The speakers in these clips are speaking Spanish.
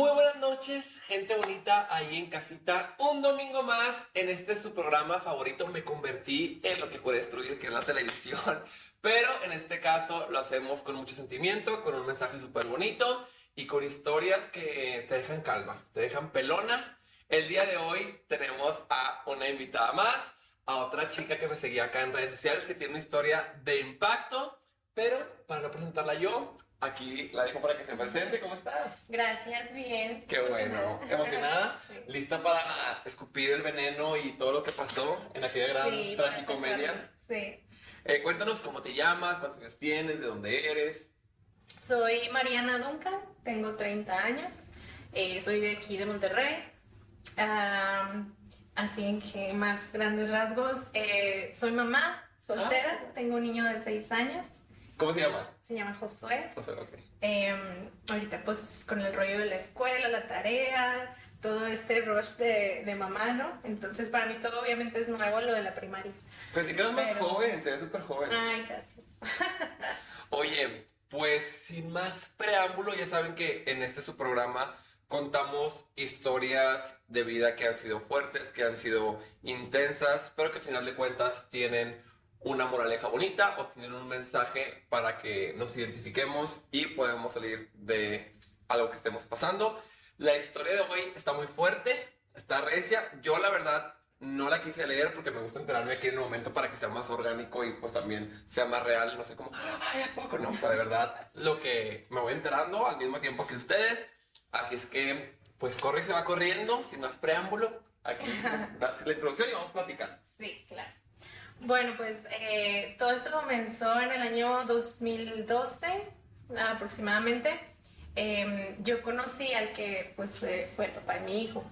Muy buenas noches, gente bonita ahí en casita. Un domingo más en este su programa favorito. Me convertí en lo que puede destruir, que es la televisión. Pero en este caso lo hacemos con mucho sentimiento, con un mensaje súper bonito y con historias que te dejan calma, te dejan pelona. El día de hoy tenemos a una invitada más, a otra chica que me seguía acá en redes sociales que tiene una historia de impacto. Pero para no presentarla yo, Aquí la dejo para que se presente. ¿Cómo estás? Gracias, bien. Qué bueno. ¿Emocionada? ¿Lista para escupir el veneno y todo lo que pasó en aquella gran sí, tragicomedia? Sí. Eh, cuéntanos cómo te llamas, cuántos años tienes, de dónde eres. Soy Mariana Duncan, tengo 30 años, eh, soy de aquí de Monterrey. así en que más grandes rasgos, eh, soy mamá soltera, ah. tengo un niño de 6 años. ¿Cómo se llama? Se llama Josué. Josué, ok. Em, ahorita pues con el rollo de la escuela, la tarea, todo este rush de, de, mamá, ¿no? Entonces para mí todo obviamente es nuevo lo de la primaria. Pues sí que eres más joven, te ves súper joven. Ay, gracias. Oye, pues sin más preámbulo, ya saben que en este su programa contamos historias de vida que han sido fuertes, que han sido intensas, pero que al final de cuentas tienen una moraleja bonita o tienen un mensaje para que nos identifiquemos y podamos salir de algo que estemos pasando. La historia de hoy está muy fuerte, está recia. Yo la verdad no la quise leer porque me gusta enterarme aquí en un momento para que sea más orgánico y pues también sea más real. No sé cómo, ay, ¿a poco no? O sea, de verdad, lo que me voy enterando al mismo tiempo que ustedes. Así es que, pues corre y se va corriendo, sin más preámbulo. Aquí, la introducción y vamos a platicar. Sí, claro. Bueno, pues eh, todo esto comenzó en el año 2012 aproximadamente. Em, yo conocí al que pues fue, el papá de mi hijo.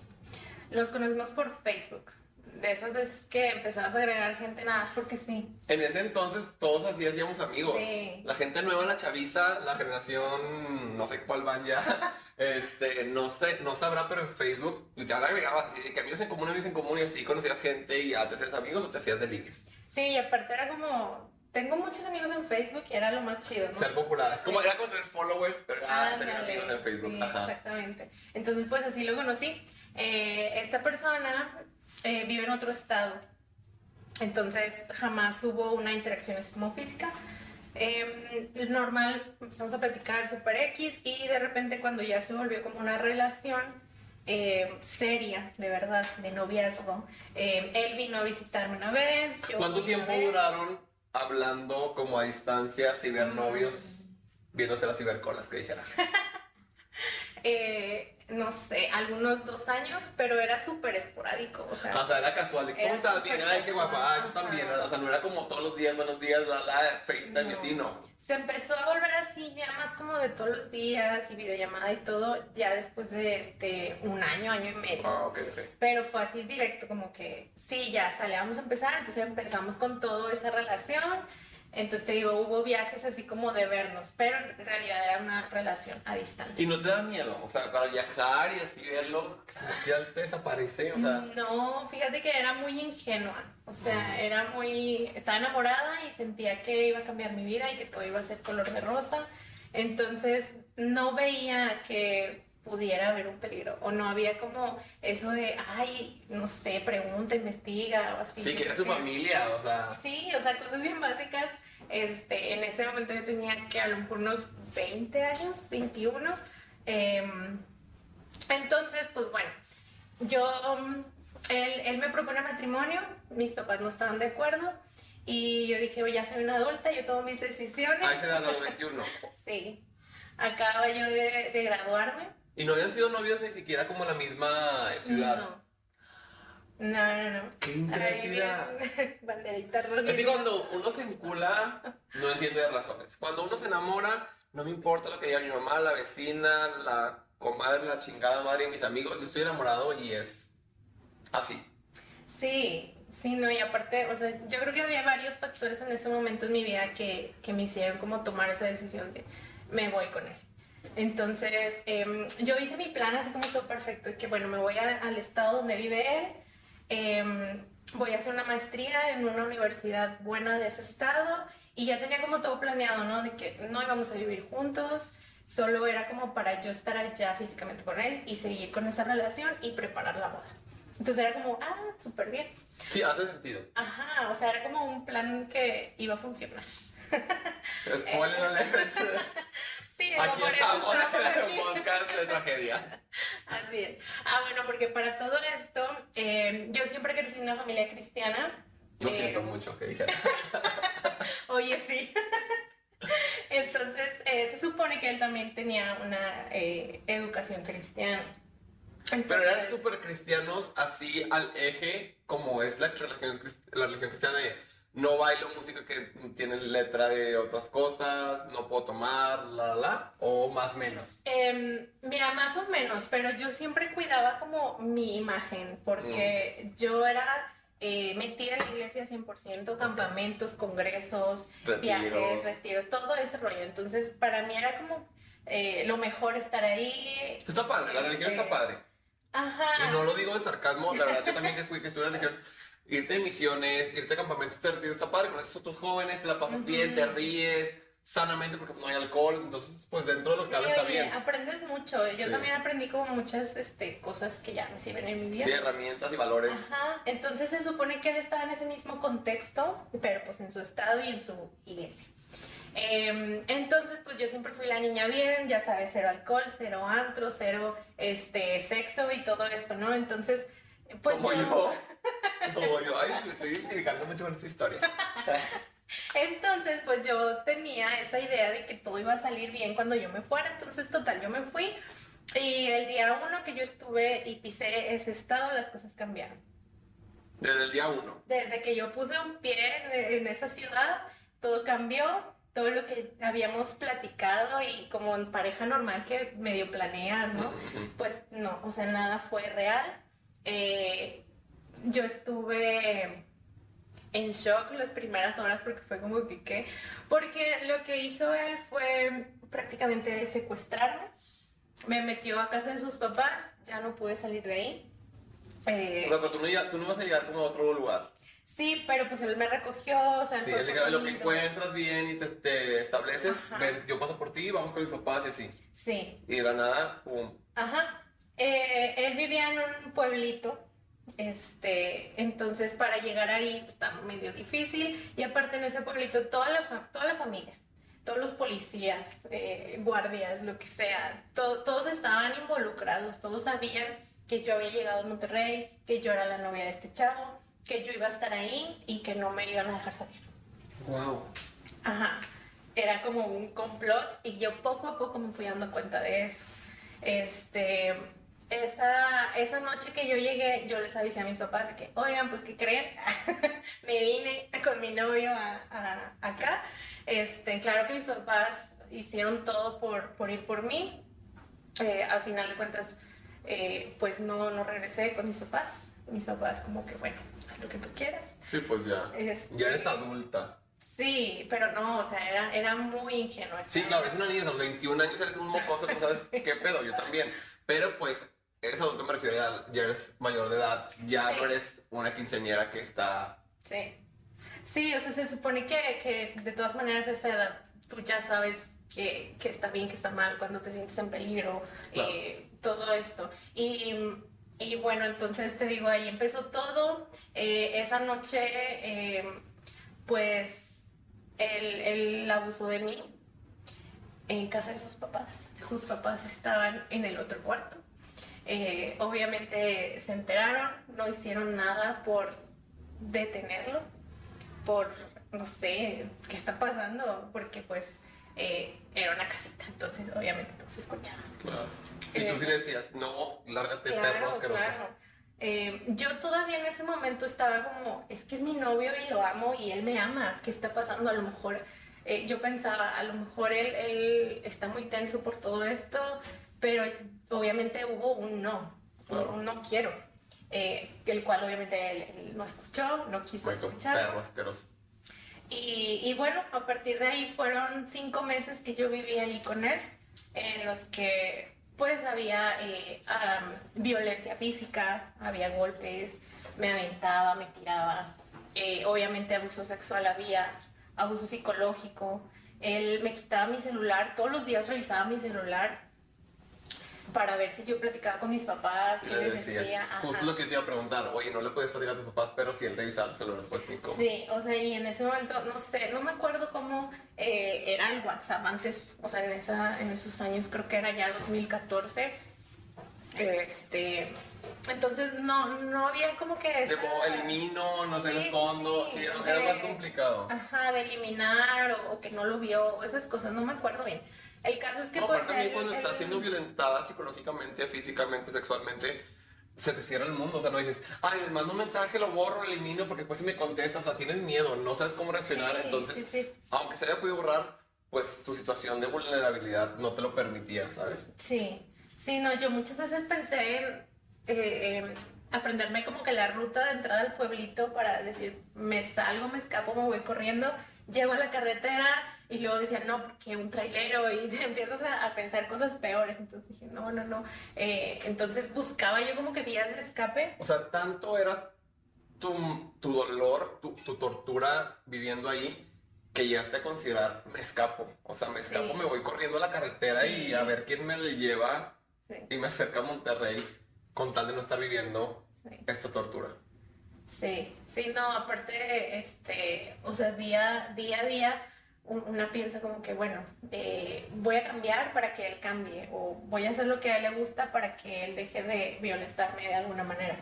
Los conocimos por Facebook. De esas veces que empezabas a agregar gente nada más porque sí. En ese entonces todos así hacíamos amigos. La gente nueva, la chaviza, la generación, no sé cuál van ya, este, no sé, no sabrá, pero en Facebook te agregabas así, que amigos en común, amigos en común y así conocías gente y ya te hacías amigos o te hacías de ligues. Sí, y aparte era como. Tengo muchos amigos en Facebook y era lo más chido, ¿no? Ser popular. Como era con tener followers, pero tener amigos en Facebook. Sí, exactamente. Entonces, pues así lo conocí. Eh, esta persona eh, vive en otro estado. Entonces, jamás hubo una interacción así como física. Eh, normal, empezamos a platicar super X y de repente cuando ya se volvió como una relación, eh, seria, de verdad, de noviazgo. Eh, él vino a visitarme una vez. ¿Cuánto tiempo duraron hablando como a distancia, cibernovios, mm. viéndose las cibercolas que dijera? eh, no sé, algunos dos años, pero era súper esporádico. O sea, o sea, era casual. De, ¿Cómo estás? Bien, ay, qué guapa. Ay, también. O sea, no era como todos los días, buenos días, la, la, FaceTime no. y así, no. Se empezó a volver así, ya más como de todos los días y videollamada y todo, ya después de este un año, año y medio. Ah, ok, ok. Pero fue así directo, como que sí, ya salíamos a empezar, entonces empezamos con toda esa relación entonces te digo, hubo viajes así como de vernos, pero en realidad era una relación a distancia. ¿Y no te da miedo? O sea, para viajar y así verlo, ya te desaparece, o sea... No, fíjate que era muy ingenua, o sea, era muy... Estaba enamorada y sentía que iba a cambiar mi vida y que todo iba a ser color de rosa. Entonces no veía que pudiera haber un peligro o no había como eso de, ay, no sé, pregunta, investiga o así. Sí, que era su familia, o sea. Sí, o sea, cosas bien básicas. Este, en ese momento yo tenía que a lo mejor unos 20 años, 21. Em, entonces, pues bueno, yo, él, él me propone matrimonio, mis papás no estaban de acuerdo. Y yo dije, oye, ya soy una adulta, yo tomo mis decisiones. Ese era los 21. sí. Acababa yo de, de graduarme. ¿Y no habían sido novios ni siquiera como en la misma ciudad? No. No, no, no. Qué interactividad. Banderita roja. Que cuando uno se vincula, no entiende de razones. Cuando uno se enamora, no me importa lo que diga mi mamá, la vecina, la comadre, la chingada madre mis amigos. Yo estoy enamorado y es así. Sí, sí, no, y aparte, o sea, yo creo que había varios factores en ese momento en mi vida que, que me hicieron como tomar esa decisión de me voy con él. Entonces, em, yo hice mi plan así como todo perfecto, que bueno, me voy al estado donde vive él, em, voy a hacer una maestría en una universidad buena de ese estado y ya tenía como todo planeado, ¿no? De que no íbamos a vivir juntos, solo era como para yo estar allá físicamente con él y seguir con esa relación y preparar la boda. Entonces era como, ah, súper bien. Sí, hace sentido. Ajá, o sea, era como un plan que iba a funcionar. Spoiler alert. Aquí estamos en podcast de tragedia. Así es. Ah, bueno, porque para todo esto, eh, yo siempre crecí en una familia cristiana. Lo Eh, siento mucho que dije. Oye, sí. Entonces, eh, se supone que él también tenía una eh, educación cristiana. Pero eran súper cristianos así al eje como es la religión, la religión cristiana de no bailo música que tiene letra de otras cosas, no puedo tomar, la, la, la, o más o menos. Em, mira, más o menos, pero yo siempre cuidaba como mi imagen, porque yo era eh, metida en la iglesia 100%, campamentos, congresos, Retiros. viajes, retiro, todo ese rollo. Entonces, para mí era como eh, lo mejor estar ahí. Está padre, la religión Este, está padre. Ajá. Y no lo digo de sarcasmo, la verdad yo también que fui, que estuve en la religión, irte de misiones, irte a campamentos de retiro está padre, conoces a otros jóvenes, te la pasas bien, te ríes sanamente porque pues, no hay alcohol, entonces pues dentro de lo que Sí, está bien. aprendes mucho. Yo Sí. también aprendí como muchas este, cosas que ya me sirven en mi vida. Sí, herramientas y valores. Ajá, entonces se supone que él estaba en ese mismo contexto, pero pues en su estado y en su iglesia. Em, entonces, pues yo siempre fui la niña bien, ya sabes, cero alcohol, cero antro, cero este, sexo y todo esto, ¿no? Entonces, pues Como yo. Como yo. Ay, me estoy identificando mucho con esta historia. Entonces, pues yo tenía esa idea de que todo iba a salir bien cuando yo me fuera. Entonces, total, yo me fui. Y el día uno que yo estuve y pisé ese estado, las cosas cambiaron. Desde el día uno. Desde que yo puse un pie en, en esa ciudad, todo cambió. Todo lo que habíamos platicado y como en pareja normal que medio planea, ¿no? Pues no, o sea, nada fue real. Eh, yo estuve en shock las primeras horas porque fue como que, ¿qué? Porque lo que hizo él fue prácticamente secuestrarme. Me metió a casa de sus papás, ya no pude salir de ahí. Eh, O sea, pero tú no, iba- tú no vas a llegar como a otro lugar. sí, pero pues él me recogió, o sea, Sí, él lo que encuentras bien y te, te estableces, ven, yo paso por ti, vamos con mis papás y así. Sí, Y de la nada, pum. Ajá. Eh, él vivía en un pueblito. Este, entonces para llegar ahí está medio difícil. Y aparte en ese pueblito toda la, toda la familia, todos los policías, eh, guardias, lo que sea, to- todos estaban involucrados, todos sabían que yo había llegado a Monterrey, que yo era la novia de este chavo, que yo iba a estar ahí y que no me iban a dejar salir. Wow. Ajá. Era como un complot y yo poco a poco me fui dando cuenta de eso. Este, esa, esa noche que yo llegué, yo les avisé a mis papás de que, oigan, pues, ¿qué creen? me vine con mi novio a, a- acá. Este, claro que mis papás hicieron todo por, por ir por mí. Eh, al final de cuentas, eh, pues no, no regresé con mis papás. Mis papás como que, bueno, haz lo que tú quieras. Sí, pues ya. Este- Ya eres adulta. Sí, pero no, o sea, era, era muy ingenua. Sí, claro, eres una niña, a los 21 años eres un mocoso, no sabes qué pedo, yo también. Pero pues, eres adulto, me refiero ya, ya eres mayor de edad, ya Sí. no eres una quinceañera que está... Sí. Sí, o sea, se supone que, que de todas maneras a esa edad tú ya sabes que, que está bien, que está mal, cuando te sientes en peligro, Claro. eh, todo esto. Y, y bueno, entonces te digo, ahí empezó todo. Eh, esa noche, eh, pues, él, él abusó de mí en casa de sus papás. Sus papás estaban en el otro cuarto. Eh, obviamente se enteraron, no hicieron nada por detenerlo, por, no sé, qué está pasando, porque pues eh, era una casita, entonces obviamente todo se escuchaba. Claro. Y tú sí le decías, no, lárgate, perro Claro, asqueroso. claro. Eh, yo todavía en ese momento estaba como, es que es mi novio y lo amo y él me ama, ¿qué está pasando? A lo mejor, eh, yo pensaba, a lo mejor él, él está muy tenso por todo esto, pero obviamente hubo un no, Claro. un no quiero, eh, el cual obviamente él, él no escuchó, no quiso escuchar. Y, y bueno, a partir de ahí fueron cinco meses que yo viví ahí con él, en los que pues había eh, violencia física, había golpes, me aventaba, me tiraba, eh, obviamente abuso sexual había, abuso psicológico, Él me quitaba mi celular, todos los días revisaba mi celular para ver si yo platicaba con mis papás, qué les decía. Justo lo que te iba a preguntar, oye, no le puedes platicar a tus papás, pero si él revisaba tu celular, pues ni cómo. Sí, o sea, y en ese momento, no sé, no me acuerdo cómo eh, era el WhatsApp antes, o sea, en, esa, en esos años, creo que era ya 2014. Este, entonces no, no había como que... Esa... elimino, no se lo escondo, sí, era, más complicado. Ajá, de eliminar o, o, que no lo vio, esas cosas, no me acuerdo bien. El caso es que no, pues... también cuando está siendo violentada psicológicamente, físicamente, sexualmente, se te cierra el mundo. O sea, no dices, ay, les mando un mensaje, lo borro, lo elimino, porque después si me contestas, o sea, tienes miedo, no sabes cómo reaccionar. Entonces, aunque se haya podido borrar, pues tu situación de vulnerabilidad no te lo permitía, ¿sabes? Sí, sí, no, yo muchas veces pensé en, eh, aprenderme como que la ruta de entrada al pueblito para decir, me salgo, me escapo, me voy corriendo, llego a la carretera y luego decía, no, porque un trailero y te empiezas a, pensar cosas peores. Entonces dije, no, no, no. Eh, entonces buscaba yo como que vías de escape. O sea, tanto era tu, tu dolor, tu, tu, tortura viviendo ahí, que llegaste a considerar, me escapo. O sea, me escapo, me voy corriendo a la carretera y a ver quién me le lleva y me acerca a Monterrey con tal de no estar viviendo esta tortura. Sí, sí, no, aparte, este, o sea, día, día a día una piensa como que, bueno, eh, voy a cambiar para que él cambie o voy a hacer lo que a él le gusta para que él deje de violentarme de alguna manera.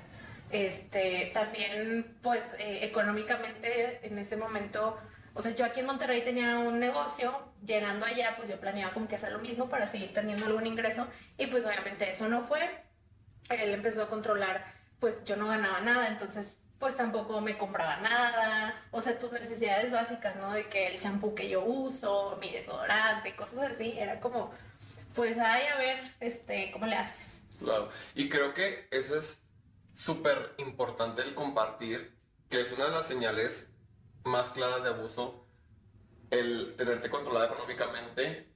Este, también, pues, eh, económicamente en ese momento, o sea, yo aquí en Monterrey tenía un negocio, llegando allá, pues yo planeaba como que hacer lo mismo para seguir teniendo algún ingreso y pues obviamente eso no fue. Él empezó a controlar, pues yo no ganaba nada, entonces pues tampoco me compraba nada. O sea, tus necesidades básicas, ¿no? De que el shampoo que yo uso, mi desodorante, cosas así, era como, pues ay, a ver, este, ¿cómo le haces? Claro. Y creo que eso es súper importante el compartir, que es una de las señales más claras de abuso, el tenerte controlada económicamente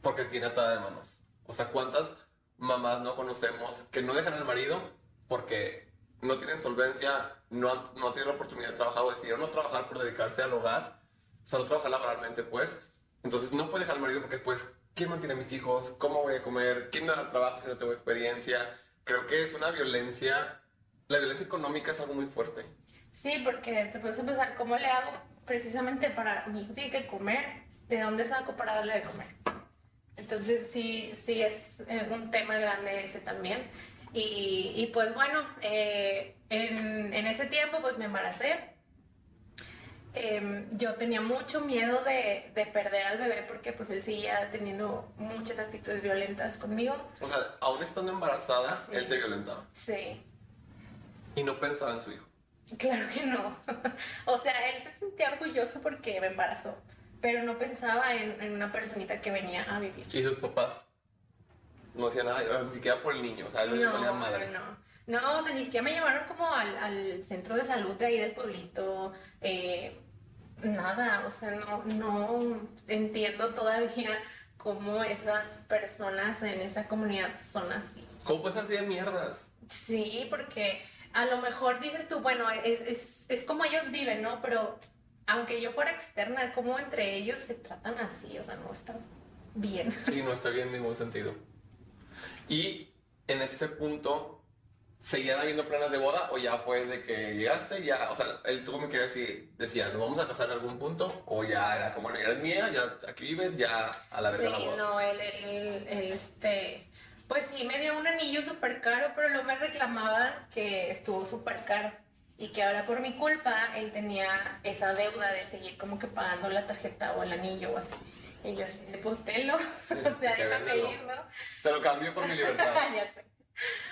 porque tiene atada de manos. O sea, ¿cuántas mamás no conocemos que no dejan al marido porque no tienen solvencia, no, no tienen la oportunidad de trabajar o decidieron no trabajar por dedicarse al hogar, solo trabajar laboralmente, pues. Entonces no puede dejar al marido porque después, ¿quién mantiene a mis hijos? ¿Cómo voy a comer? ¿Quién me da el trabajo si no tengo experiencia? Creo que es una violencia, la violencia económica es algo muy fuerte. Sí, porque te puedes empezar, ¿cómo le hago precisamente para mi hijo tiene que comer? ¿De dónde saco para darle de comer? Entonces sí, sí es un tema grande ese también. Y, pues bueno, eh, en, ese tiempo pues me embaracé. Em, yo tenía mucho miedo de, perder al bebé porque pues él seguía teniendo muchas actitudes violentas conmigo. O sea, aún estando embarazada, él te violentaba. Sí. Y no pensaba en su hijo. Claro que no. o sea, él se sentía orgulloso porque me embarazó, pero no pensaba en, en una personita que venía a vivir. ¿Y sus papás? No hacía nada, ni siquiera por el niño, o sea, no, no, madre. No, no, o sea, ni siquiera me llevaron como al, al centro de salud de ahí del pueblito, eh, nada, o sea, no, no entiendo todavía cómo esas personas en esa comunidad son así. ¿Cómo puedes ser así de mierdas? Sí, porque a lo mejor dices tú, bueno, es, es, es como ellos viven, ¿no? Pero aunque yo fuera externa, ¿cómo entre ellos se tratan así? O sea, no está bien. Sí, no está bien en ningún sentido. Y en este punto, ¿seguían habiendo planes de boda o ya fue de que llegaste? Ya, o sea, él tuvo que decir, decía, ¿nos vamos a casar en algún punto? O ya era como, eres mía, ya aquí vives, ya a la verdad. Sí, no, él, él, él, este. Pues sí, me dio un anillo súper caro, pero luego me reclamaba que estuvo súper caro y que ahora por mi culpa él tenía esa deuda de seguir como que pagando la tarjeta o el anillo o así. Y yo así, pues tenlo, o sea, déjame ir, ¿no? Te lo cambio por mi libertad. ya sé.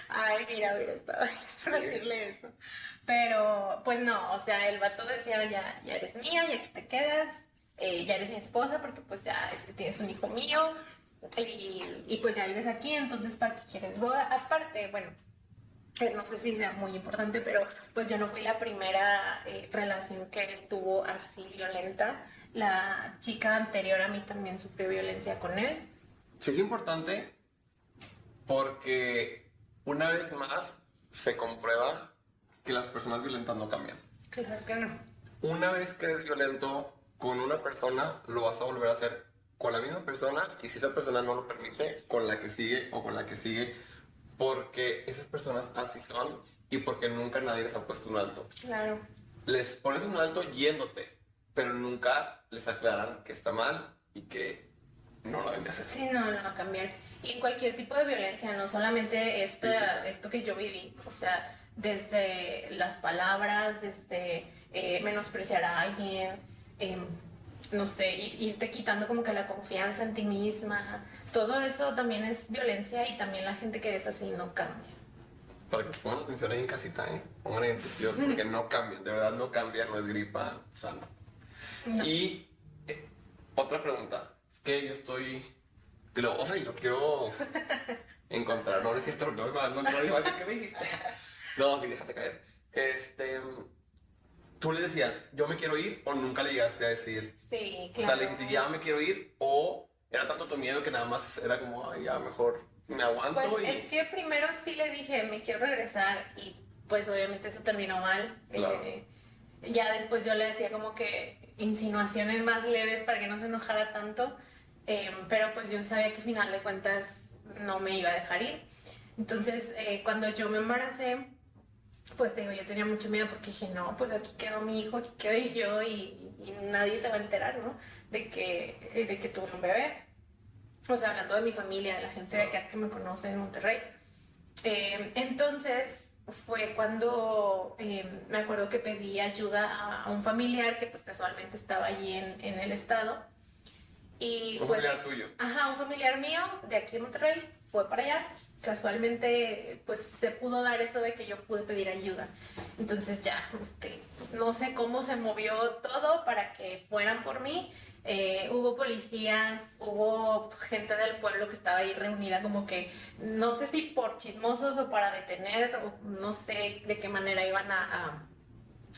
Ay, mira, hubiera estado para decirle eso. Pero, pues no, o sea, el vato decía, ya, ya eres mía, y aquí te quedas, eh, ya eres mi esposa, porque pues ya este, tienes un hijo mío, y, y pues ya vives aquí, entonces ¿para qué quieres boda? Aparte, bueno, eh, no sé si sea muy importante, pero pues yo no fui la primera eh, relación que él tuvo así violenta. La chica anterior a mí también sufrió violencia con él. Sí, es importante porque una vez más se comprueba que las personas violentas no cambian. Claro que no. Una vez que eres violento, con una persona lo vas a volver a hacer con la misma persona y si esa persona no lo permite, con la que sigue o con la que sigue, porque esas personas así son y porque nunca nadie les ha puesto un alto. Claro. Les pones un alto yéndote, pero nunca les aclaran que está mal y que no lo deben de hacer. Sí, no, no, no cambiar. Y cualquier tipo de violencia, no solamente esta, esto que yo viví, o sea, desde las palabras, desde eh, menospreciar a alguien, em, no sé, irte quitando como que la confianza en ti misma, todo eso también es violencia y también la gente que es así no cambia. Para que pongan atención ahí en casita, ¿eh? Pongan atención porque no cambian, de verdad no cambian, no es gripa, sea, no. Y eh, otra pregunta, es que yo estoy, lo, o sea, yo quiero encontrar, no, es cierto, no, no, no, no, no, ¿qué me dijiste? No, sí, déjate caer. Este, tú le decías, yo me quiero ir, o nunca le llegaste a decir. Sí, claro. O sea, le dijiste, ya me quiero ir, o era tanto tu miedo que nada más era como, Ay, ya mejor me aguanto. Pues es que primero sí le dije, me quiero regresar, y pues obviamente eso terminó mal. Eh, ya después yo le decía como que insinuaciones más leves para que no se enojara tanto, em, pero pues yo sabía que al final de cuentas no me iba a dejar ir. Entonces, eh, cuando yo me embaracé, pues digo, yo tenía mucho miedo porque dije, no, pues aquí quedó mi hijo, aquí quedé yo y, nadie se va a enterar, ¿no? De que, eh, de que tuve un bebé. O sea, hablando de mi familia, de la gente de acá que me conoce en Monterrey. Eh, entonces fue cuando eh, me acuerdo que pedí ayuda a, un familiar que pues casualmente estaba allí en, en el estado. Y, un pues, familiar tuyo. Ajá, un familiar mío de aquí en Monterrey fue para allá casualmente pues se pudo dar eso de que yo pude pedir ayuda. Entonces ya, este, no sé cómo se movió todo para que fueran por mí. Eh, hubo policías, hubo gente del pueblo que estaba ahí reunida como que no sé si por chismosos o para detener, no sé de qué manera iban a,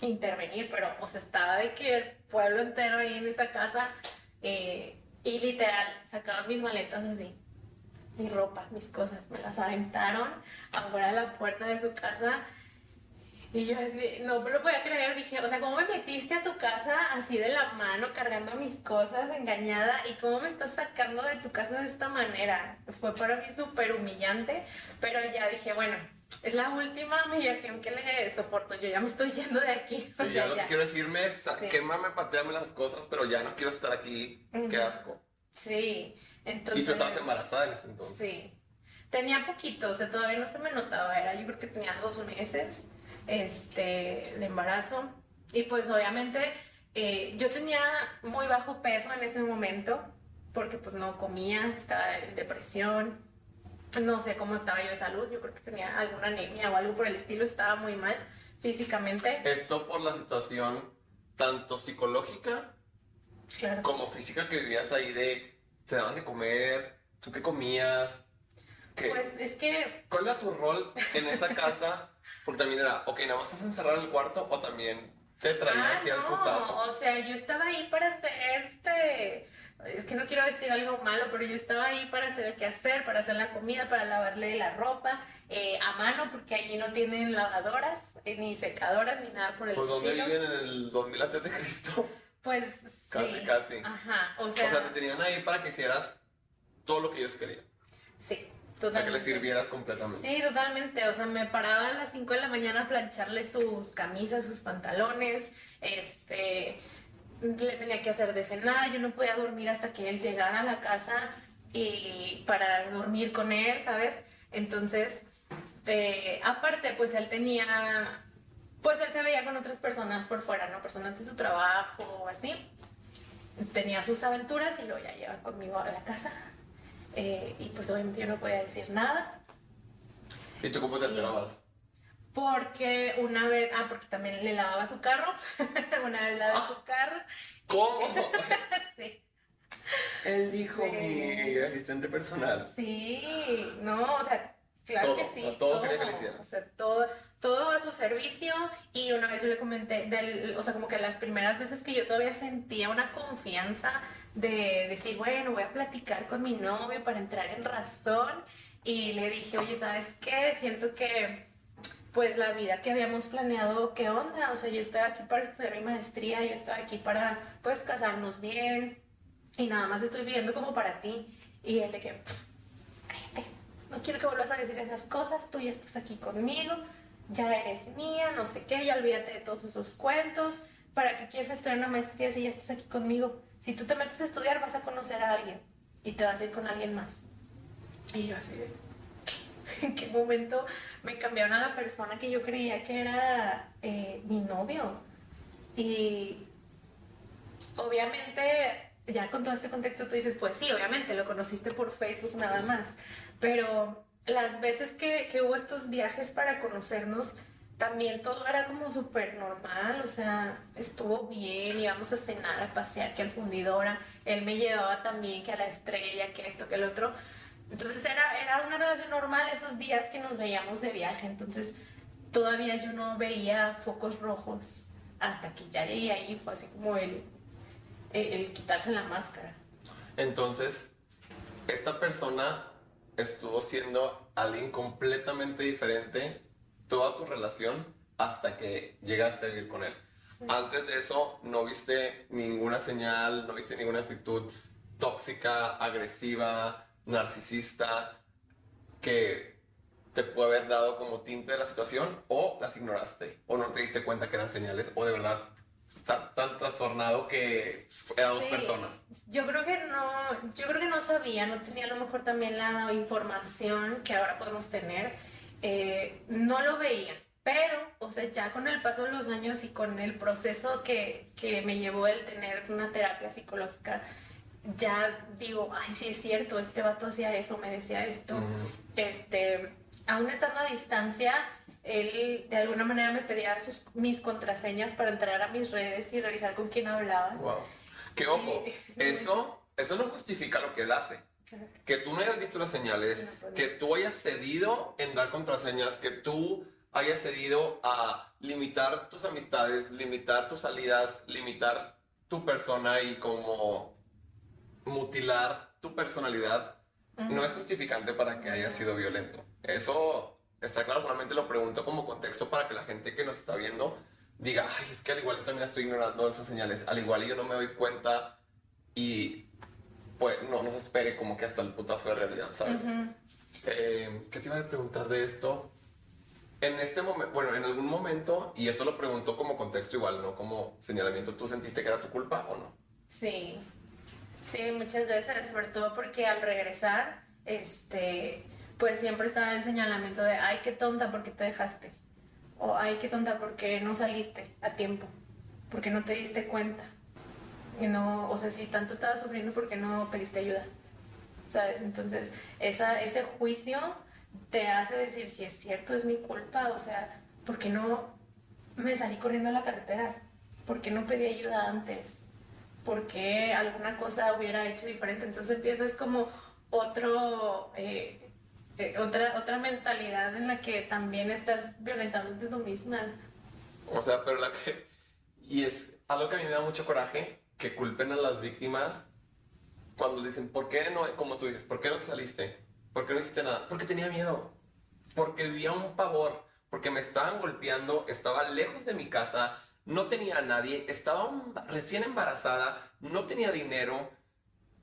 intervenir, pero o estaba de que el pueblo entero ahí en esa casa eh, y literal sacaban mis maletas así mi ropa, mis cosas, me las aventaron afuera de la puerta de su casa. Y yo así, no me lo podía creer, dije, o sea, ¿cómo me metiste a tu casa así de la mano, cargando mis cosas, engañada? ¿Y cómo me estás sacando de tu casa de esta manera? Fue para mí súper humillante, pero ya dije, bueno, es la última humillación que le soporto, yo ya me estoy yendo de aquí. Sí, ya no quiero decirme, sí. quémame, pateame las cosas, pero ya no quiero estar aquí, qué asco. Sí, entonces... ¿Y tú estabas embarazada en ese entonces? Sí. Tenía poquito, o sea, todavía no se me notaba, era yo creo que tenía dos meses este, de embarazo. Y pues obviamente eh, yo tenía muy bajo peso en ese momento, porque pues no comía, estaba en depresión, no sé cómo estaba yo de salud, yo creo que tenía alguna anemia o algo por el estilo, estaba muy mal físicamente. Esto por la situación tanto psicológica como física que vivías ahí de, te daban de comer, tú qué comías. Pues es que... ¿Cuál era tu rol en esa casa? Porque también era, ok, nada más estás encerrado en el cuarto o también te traías ah, no. O sea, yo estaba ahí para hacer este... Es que no quiero decir algo malo, pero yo estaba ahí para hacer el quehacer, para hacer la comida, para lavarle la ropa eh, a mano, porque allí no tienen lavadoras, eh, ni secadoras, ni nada por el ¿Por dónde viven en el 2000 antes de Cristo? Pues casi, casi. Ajá, o sea. O sea, te tenían ahí para que hicieras todo lo que ellos querían. Sí, totalmente. O sea, que les sirvieras completamente. Sí, totalmente. O sea, me paraba a las 5 de la mañana a plancharle sus camisas, sus pantalones. Este. Le tenía que hacer de cenar. Yo no podía dormir hasta que él llegara a la casa y para dormir con él, ¿sabes? Entonces, eh, aparte, pues él tenía pues él se veía con otras personas por fuera, ¿no? Personas de su trabajo o así. Tenía sus aventuras y luego ya lleva conmigo a la casa. Eh, y pues obviamente yo no podía decir nada. ¿Y tú cómo te enterabas? Porque una vez, ah, porque también le lavaba su carro. una vez lavé su carro. ¿Cómo? sí. Él dijo mi asistente personal. Sí, no, o sea, Claro que sí. Todo, todo, que o sea, todo, todo a su servicio. Y una vez yo le comenté, del, o sea, como que las primeras veces que yo todavía sentía una confianza de decir, bueno, voy a platicar con mi novio para entrar en razón. Y le dije, oye, ¿sabes qué? Siento que pues la vida que habíamos planeado, ¿qué onda? O sea, yo estaba aquí para estudiar mi maestría, yo estaba aquí para, pues, casarnos bien y nada más estoy viviendo como para ti. Y él de que, no quiero que vuelvas a decir esas cosas, tú ya estás aquí conmigo, ya eres mía, no sé qué, ya olvídate de todos esos cuentos, ¿para qué quieres estudiar una maestría si ya estás aquí conmigo? Si tú te metes a estudiar vas a conocer a alguien y te vas a ir con alguien más. Y yo así de, ¿en qué momento me cambiaron a la persona que yo creía que era eh, mi novio? Y obviamente, ya con todo este contexto tú dices, pues sí, obviamente lo conociste por Facebook nada más, pero las veces que, que hubo estos viajes para conocernos, también todo era como súper normal, o sea, estuvo bien, íbamos a cenar, a pasear, que al fundidora, él me llevaba también que a la estrella, que esto, que el otro. Entonces era, era una relación normal esos días que nos veíamos de viaje, entonces todavía yo no veía focos rojos hasta que ya llegué ahí, fue así como el, el quitarse la máscara. Entonces, esta persona estuvo siendo alguien completamente diferente toda tu relación hasta que llegaste a vivir con él. Antes de eso, no viste ninguna señal, no viste ninguna actitud tóxica, agresiva, narcisista, que te puede haber dado como tinte de la situación, o las ignoraste, o no te diste cuenta que eran señales, o de verdad está tan trastornado que eran dos personas. Yo creo que no, yo creo que no sabía, no tenía a lo mejor también la información que ahora podemos tener eh, no lo veía. Pero, o sea, ya con el paso de los años y con el proceso que, que me llevó el tener una terapia psicológica, ya digo, ay, sí es cierto, este vato hacía eso, me decía esto. Este, aún estando a distancia, él de alguna manera me pedía sus, mis contraseñas para entrar a mis redes y revisar con quién hablaba. Wow. Que ojo, eso, eso no justifica lo que él hace. Que tú no hayas visto las señales, que tú hayas cedido en dar contraseñas, que tú hayas cedido a limitar tus amistades, limitar tus salidas, limitar tu persona y como mutilar tu personalidad, no es justificante para que hayas sido violento. Eso está claro, solamente lo pregunto como contexto para que la gente que nos está viendo diga, ay, es que al igual yo también estoy ignorando esas señales, al igual yo no me doy cuenta y pues no, no se espere como que hasta el putazo de realidad, ¿sabes? Eh, ¿Qué te iba a preguntar de esto? En este momento, bueno, en algún momento, y esto lo pregunto como contexto igual, no como señalamiento, ¿tú sentiste que era tu culpa o no? Sí, sí, muchas veces, sobre todo porque al regresar, este, pues siempre estaba el señalamiento de, ay, qué tonta, ¿por qué te dejaste? O, ay, qué tonta, ¿por qué no saliste a tiempo? ¿Por qué no te diste cuenta? que no, o sea, si tanto estabas sufriendo, ¿por qué no pediste ayuda? ¿Sabes? Entonces, ese juicio te hace decir si es cierto, es mi culpa, o sea, ¿por qué no me salí corriendo a la carretera? ¿Por qué no pedí ayuda antes? ¿Por qué alguna cosa hubiera hecho diferente? Entonces empiezas como otro, eh, eh, otra, otra mentalidad en la que también estás violentándote tú misma. O sea, pero la que... Y es algo que a mí me da mucho coraje, que culpen a las víctimas cuando dicen, ¿por qué no, como tú dices, ¿por qué no te saliste? ¿Por qué no hiciste nada? Porque tenía miedo, porque vivía un pavor, porque me estaban golpeando, estaba lejos de mi casa, no tenía a nadie, estaba recién embarazada, no tenía dinero,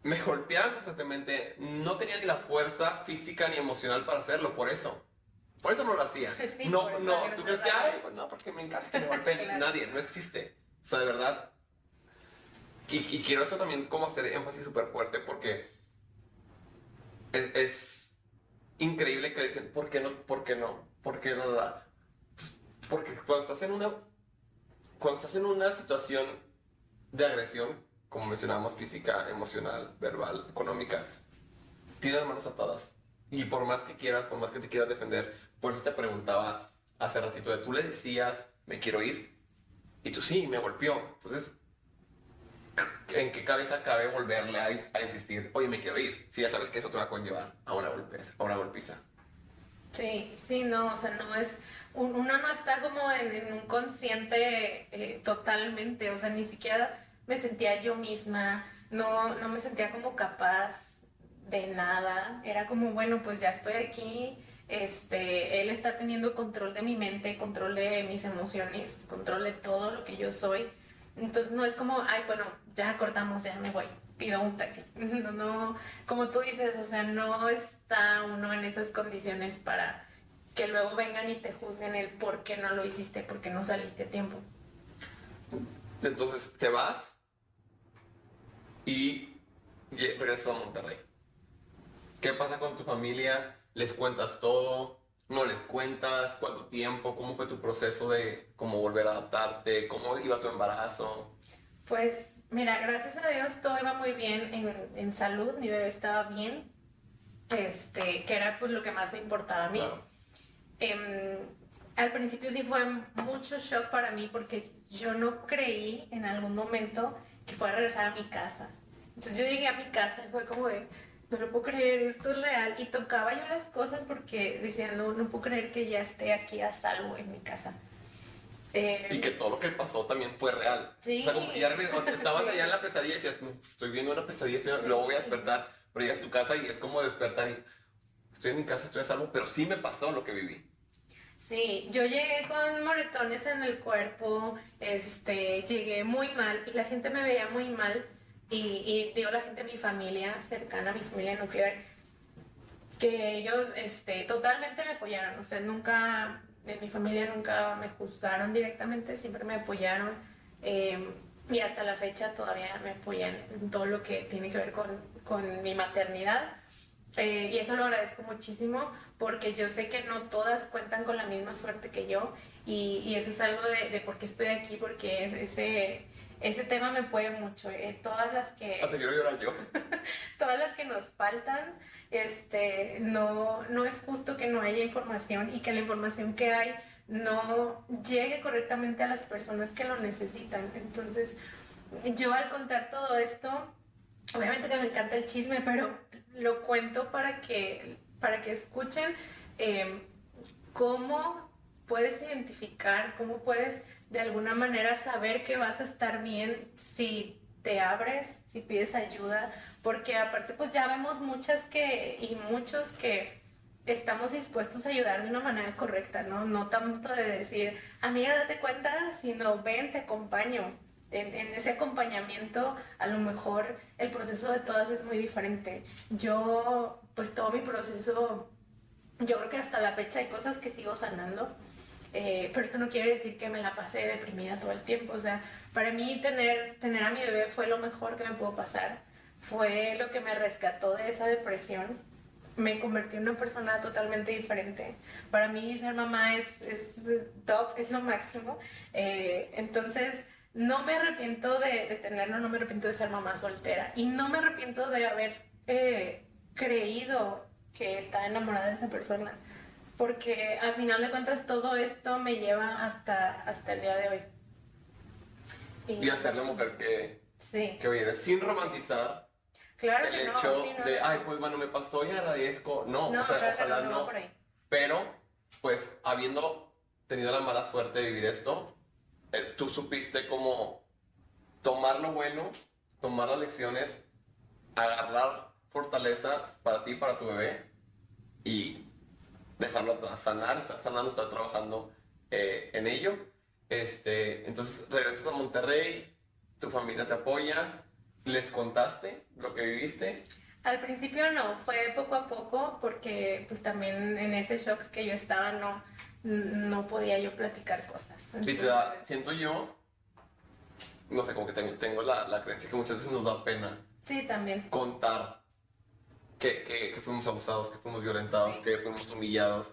me golpeaban constantemente, no tenía ni la fuerza física ni emocional para hacerlo, por eso. Por eso no lo hacía. no, no, tú crees que, ay, pues no, porque me encanta que me golpeen. Nadie, no existe. O sea, de verdad, y, quiero eso también como hacer énfasis súper fuerte porque es, increíble que dicen, ¿por qué no? ¿Por qué no? ¿Por qué no da? Porque cuando estás en una, cuando estás en una situación de agresión, como mencionábamos, física, emocional, verbal, económica, tienes manos atadas. Y por más que quieras, por más que te quieras defender, por eso te preguntaba hace ratito de tú le decías, me quiero ir. Y tú sí, me golpeó. Entonces, ¿en qué cabeza cabe volverle a, insistir, oye, me quiero ir? Si ya sabes que eso te va a conllevar a una golpiza. A una golpiza. Sí, sí, no, o sea, no es, uno no está como en, un consciente eh, totalmente, o sea, ni siquiera me sentía yo misma, no, no me sentía como capaz de nada, era como, bueno, pues ya estoy aquí, este, él está teniendo control de mi mente, control de mis emociones, control de todo lo que yo soy. Entonces no es como, ay, bueno, ya cortamos, ya me voy, pido un taxi. No, no, como tú dices, o sea, no está uno en esas condiciones para que luego vengan y te juzguen el por qué no lo hiciste, por qué no saliste a tiempo. Entonces te vas y regresas a Monterrey. ¿Qué pasa con tu familia? ¿Les cuentas todo? ¿No les cuentas? ¿Cuánto tiempo? ¿Cómo fue tu proceso de cómo volver a adaptarte? ¿Cómo iba tu embarazo? Pues mira, gracias a Dios todo iba muy bien en, en salud, mi bebé estaba bien, este, que era pues lo que más me importaba a mí. Em, al principio sí fue mucho shock para mí porque yo no creí en algún momento que fuera a regresar a mi casa. Entonces yo llegué a mi casa y fue como de, no lo puedo creer, esto es real. Y tocaba yo las cosas porque decía, no, no puedo creer que ya esté aquí a salvo en mi casa. y que todo lo que pasó también fue real. Sí. O sea, como que ya estabas allá en la pesadilla y decías, pues, estoy viendo una pesadilla, estoy, luego voy a despertar. Pero llegas a tu casa y es como despertar y estoy en mi casa, estoy a salvo, pero sí me pasó lo que viví. Sí, yo llegué con moretones en el cuerpo, este, llegué muy mal y la gente me veía muy mal y, y digo la gente mi familia cercana, mi familia nuclear, que ellos este, totalmente me apoyaron, o sea, nunca, en mi familia nunca me juzgaron directamente, siempre me apoyaron eh, y hasta la fecha todavía me apoyan en todo lo que tiene que ver con, con mi maternidad. Eh, y eso lo agradezco muchísimo porque yo sé que no todas cuentan con la misma suerte que yo y, y eso es algo de, de, por qué estoy aquí, porque ese, ese tema me puede mucho. Eh, todas las que... Ah, te quiero llorar yo. todas las que nos faltan, este, no, no es justo que no haya información y que la información que hay no llegue correctamente a las personas que lo necesitan. Entonces, yo al contar todo esto, obviamente que me encanta el chisme, pero lo cuento para que para que escuchen eh, cómo puedes identificar, cómo puedes de alguna manera saber que vas a estar bien si te abres, si pides ayuda, porque aparte pues ya vemos muchas que y muchos que estamos dispuestos a ayudar de una manera correcta, ¿no? No tanto de decir, amiga, date cuenta, sino ven, te acompaño. En, en, ese acompañamiento, a lo mejor el proceso de todas es muy diferente. Yo pues todo mi proceso, yo creo que hasta la fecha hay cosas que sigo sanando, eh, pero esto no quiere decir que me la pasé deprimida todo el tiempo, o sea, para mí tener, tener a mi bebé fue lo mejor que me pudo pasar, fue lo que me rescató de esa depresión, me convertí en una persona totalmente diferente. Para mí ser mamá es, es top, es lo máximo. Eh, entonces, no me arrepiento de, de, tenerlo, no me arrepiento de ser mamá soltera y no me arrepiento de haber eh, creído que estaba enamorada de esa persona. Porque al final de cuentas todo esto me lleva hasta, hasta el día de hoy. Y, y ser la mujer que, sí. que viene sin romantizar claro el que hecho no, de, ay, pues bueno, me pasó y agradezco. No, No, o sea, claro ojalá no, no. no. Pero, pues, habiendo tenido la mala suerte de vivir esto, eh, tú supiste cómo tomar lo bueno, tomar las lecciones, agarrar fortaleza para ti, para tu bebé y dejarlo atrás, sanar, estar sanando, estar trabajando eh, en ello. Este, entonces regresas a Monterrey, tu familia te apoya, les contaste lo que viviste. Al principio no, fue poco a poco porque pues también en ese shock que yo estaba no, no podía yo platicar cosas. Te da- siento yo, no sé, como que tengo, tengo la, la creencia que muchas veces nos da pena Sí, también. contar que, que, que fuimos abusados, que fuimos violentados, Sí. que fuimos humillados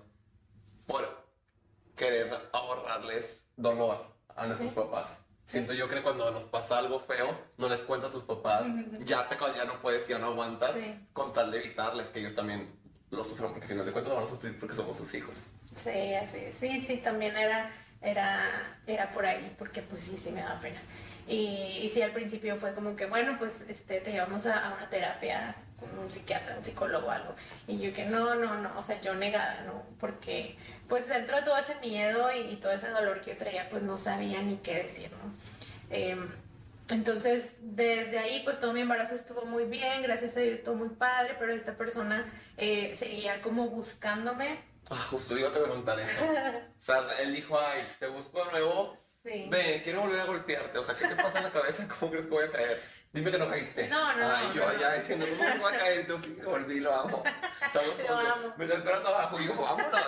por querer ahorrarles dolor a nuestros Sí. papás. Siento yo que cuando nos pasa algo feo, no les cuenta a tus papás, ya hasta cuando ya no puedes, ya no aguantas, Sí. con tal de evitarles que ellos también lo sufran, porque al final de cuentas van a sufrir porque somos sus hijos. Sí, así, sí, sí, también era, era, era por ahí, porque pues sí, sí me daba pena. Y, y sí, al principio fue como que, bueno, pues este, te llevamos a, una terapia con un psiquiatra, un psicólogo algo. Y yo que no, no, no, o sea, yo negada, ¿no? Porque pues dentro de todo ese miedo y, y todo ese dolor que yo traía, pues no sabía ni qué decir, ¿no? Em, entonces, desde ahí, pues todo mi embarazo estuvo muy bien, gracias a Dios estuvo muy padre, pero esta persona eh, seguía como buscándome Ah, justo iba a preguntar eso. O sea, él dijo, ay, te busco de nuevo. Sí. Ve, quiero volver a golpearte. O sea, ¿qué te pasa en la cabeza? ¿Cómo crees que voy a caer? Dime que no caíste. No, no, Ay, no, yo no. allá diciendo, ¿cómo no va a caer? Tú sí, volví, lo amo. Estamos Lo juntos. amo. Me está esperando abajo y yo, vámonos.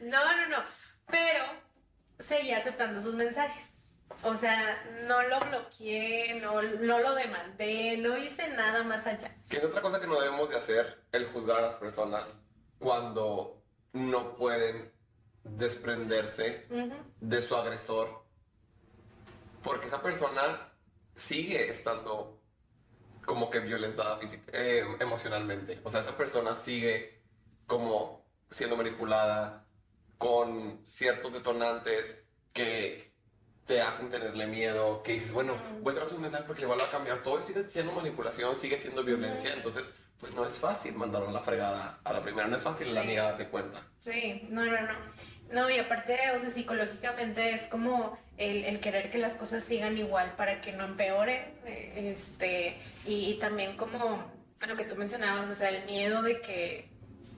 No, no, no. Pero seguía aceptando sus mensajes. O sea, no lo bloqueé, no, no lo demandé, no hice nada más allá. Que es otra cosa que no debemos de hacer, el juzgar a las personas cuando no pueden desprenderse de su agresor. Porque esa persona sigue estando como que violentada física, eh, emocionalmente. O sea, esa persona sigue como siendo manipulada con ciertos detonantes que te hacen tenerle miedo, que dices, bueno, voy a traer un mensaje porque igual va a cambiar. Todo sigue siendo manipulación, sigue siendo violencia. Entonces, pues no es fácil mandarlo a la fregada a la primera. No es fácil la amiga darte cuenta. Sí, no, no, no. No, y aparte, o sea, psicológicamente es como el, el querer que las cosas sigan igual para que no empeoren. eh, Este, y, y también como lo que tú mencionabas, o sea, el miedo de que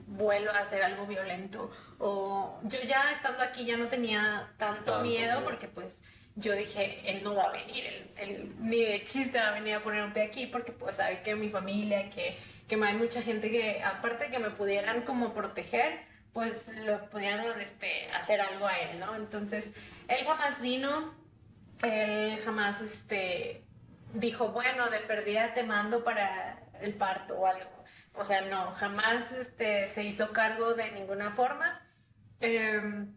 vuelva a hacer algo violento. O yo ya estando aquí ya no tenía tanto, Tanto miedo miedo. porque pues yo dije, él no va a venir, él, él ni de chiste va a venir a poner un pie aquí porque pues sabe que mi familia, que, que hay mucha gente que aparte que me pudieran como proteger, pues lo pudieran este, hacer algo a él, ¿no? Entonces, él jamás vino, él jamás este, dijo, bueno, de perdida te mando para el parto o algo. O sea, no, jamás este, se hizo cargo de ninguna forma. Em,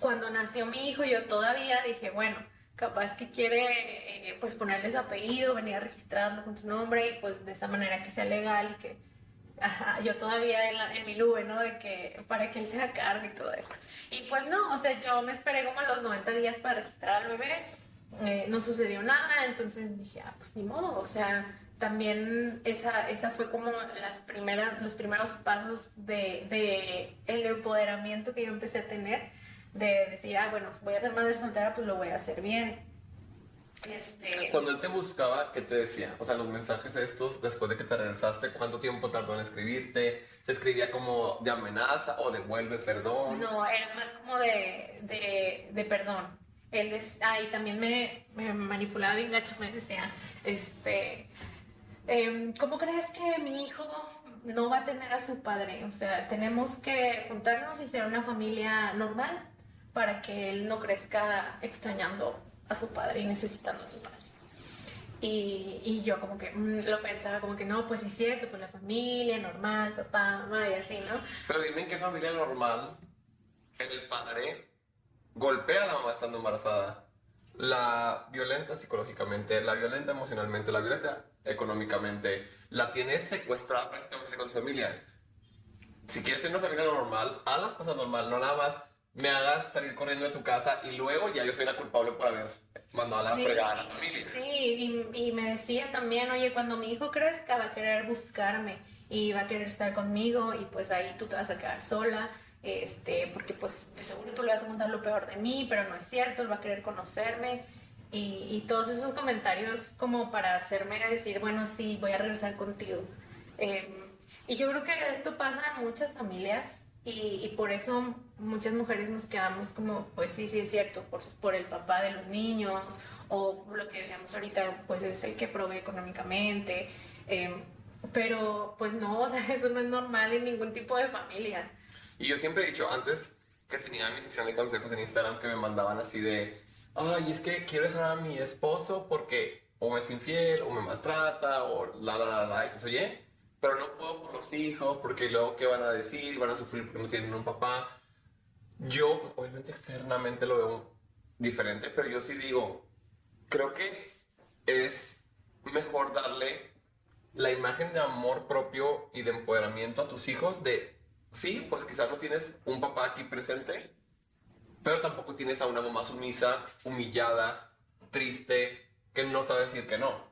cuando nació mi hijo, yo todavía dije, bueno, capaz que quiere eh, pues ponerle su apellido, venir a registrarlo con su nombre y pues de esa manera que sea legal y que yo todavía en, la- en mi nube, ¿no? De que para que él se haga cargo y todo esto. Y pues no, o sea, yo me esperé como los 90 días para registrar al bebé, eh, no sucedió nada, entonces dije, ah, pues ni modo, o sea, también esa, esa fue como las primeras, los primeros pasos de, de el empoderamiento que yo empecé a tener, de decir, ah, bueno, voy a ser madre soltera, pues lo voy a hacer bien. Este, Cuando él te buscaba, ¿qué te decía? O sea, los mensajes estos, después de que te regresaste, ¿cuánto tiempo tardó en escribirte? ¿Te escribía como de amenaza o devuelve perdón? No, era más como de, de, de perdón. Él es, ah, y también me, me manipulaba bien gacho, me decía, este, em, ¿cómo crees que mi hijo no va a tener a su padre? O sea, tenemos que juntarnos y ser una familia normal para que él no crezca extrañando a su padre y necesitando a su padre. Y, y yo como que mm, lo pensaba como que no, pues sí es cierto, pues la familia normal, papá, mamá y así, ¿no? Pero dime en qué familia normal el padre golpea a la mamá estando embarazada. La violenta psicológicamente, la violenta emocionalmente, la violenta económicamente, la tiene secuestrada prácticamente con su familia. Si quieres tener una familia normal, haz las cosas normal, no nada más me hagas salir corriendo de tu casa y luego ya yo soy la culpable por haber mandado a la Sí, fregada a la familia. Sí, y, y me decía también, oye, cuando mi hijo crezca va a querer buscarme y va a querer estar conmigo y pues ahí tú te vas a quedar sola, este, porque pues de seguro tú le vas a contar lo peor de mí, pero no es cierto, él va a querer conocerme y, y todos esos comentarios como para hacerme decir, bueno, sí, voy a regresar contigo. Eh, y yo creo que esto pasa en muchas familias y, y por eso muchas mujeres nos quedamos como, pues sí, sí es cierto, por, por el papá de los niños o lo que decíamos ahorita, pues es el que provee económicamente. eh, pero pues no, o sea, eso no es normal en ningún tipo de familia. Y yo siempre he dicho, antes que tenía mi sección de consejos en Instagram, que me mandaban así de, ay, es que quiero dejar a mi esposo porque o me es infiel, o me maltrata, o la, la, la, la, y que se oye, pero no puedo por los hijos, porque luego, ¿qué van a decir? Van a sufrir porque no tienen un papá. Yo, obviamente, externamente lo veo diferente, pero yo sí digo, creo que es mejor darle la imagen de amor propio y de empoderamiento a tus hijos de, sí, pues quizás no tienes un papá aquí presente, pero tampoco tienes a una mamá sumisa, humillada, triste, que no sabe decir que no.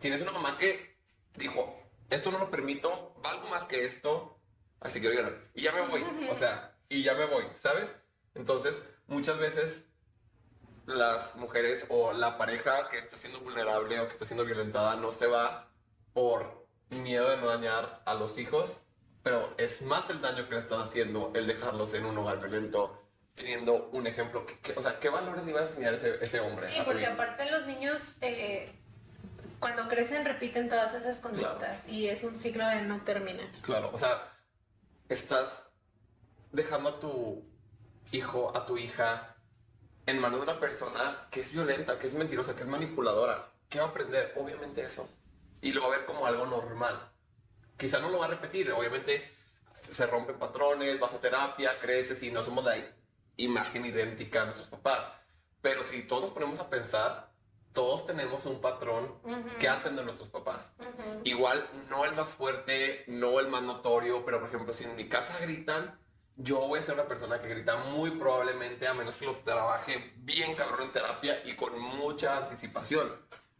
Tienes una mamá que dijo, esto no lo permito, valgo más que esto, así que llorar. Y ya me voy, o sea, y ya me voy, ¿sabes? Entonces, muchas veces las mujeres o la pareja que está siendo vulnerable o que está siendo violentada no se va por miedo de no dañar a los hijos, pero es más el daño que le estás haciendo el dejarlos en un hogar violento teniendo un ejemplo. Que, o sea, ¿qué valores le iba a enseñar ese, ese hombre? Sí, porque aparte los niños, eh, cuando crecen, repiten todas esas conductas y es un ciclo de no terminar. Claro, o sea, estás dejando a tu hijo, a tu hija, en manos de una persona que es violenta, que es mentirosa, que es manipuladora. ¿Qué va a aprender? Obviamente eso. Y lo va a ver como algo normal. Quizá no lo va a repetir, obviamente se rompen patrones, vas a terapia, creces y no somos la imagen idéntica a nuestros papás. Pero si todos nos ponemos a pensar, todos tenemos un patrón que hacen de nuestros papás. Igual, no el más fuerte, no el más notorio, pero por ejemplo, si en mi casa gritan, yo voy a ser una persona que grita muy probablemente, a menos que lo trabaje bien cabrón en terapia y con mucha anticipación.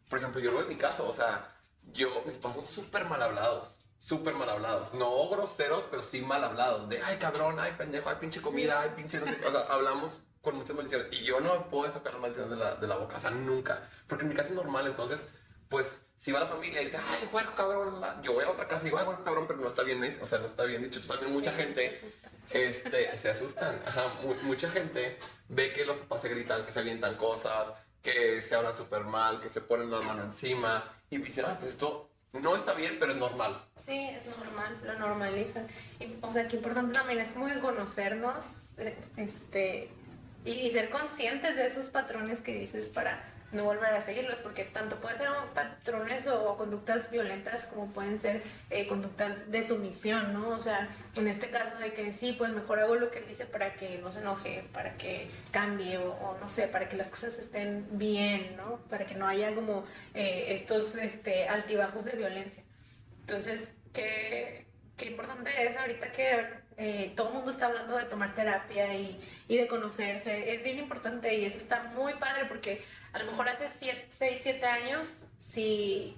Por ejemplo, yo lo en mi caso, o sea, yo, mis papás son súper mal hablados súper mal hablados. No groseros, pero sí mal hablados. De, ay, cabrón, ay, pendejo, ay, pinche comida, ay, pinche no sé O sea, hablamos con muchas maldiciones. Y yo no puedo sacar las maldiciones de la, de la boca, o sea, nunca. Porque en mi casa es normal, entonces, pues, si va la familia y dice, ay, hueco, cabrón, yo voy a otra casa y digo, ay, hueco, cabrón, pero no está bien, o sea, no está bien dicho. También mucha gente, se asustan. este, se asustan. Ajá, mucha gente ve que los papás se gritan, que se avientan cosas, que se hablan súper mal, que se ponen la mano encima. Y dicen, ah, pues esto no está bien, pero es normal. Sí, es normal, lo normalizan. Y, o sea, qué importante también es como conocernos eh, este, y, ser conscientes de esos patrones que dices para no volver a seguirlos, porque tanto pueden ser patrones o, conductas violentas como pueden ser eh, conductas de sumisión, ¿no? O sea, en este caso de que sí, pues mejor hago lo que él dice para que no se enoje, para que cambie o, no sé, para que las cosas estén bien, ¿no? Para que no haya como eh, estos este, altibajos de violencia. Entonces, qué, qué importante es ahorita que eh, todo el mundo está hablando de tomar terapia y, de conocerse. Es bien importante y eso está muy padre porque a lo mejor hace 6, 7 años, si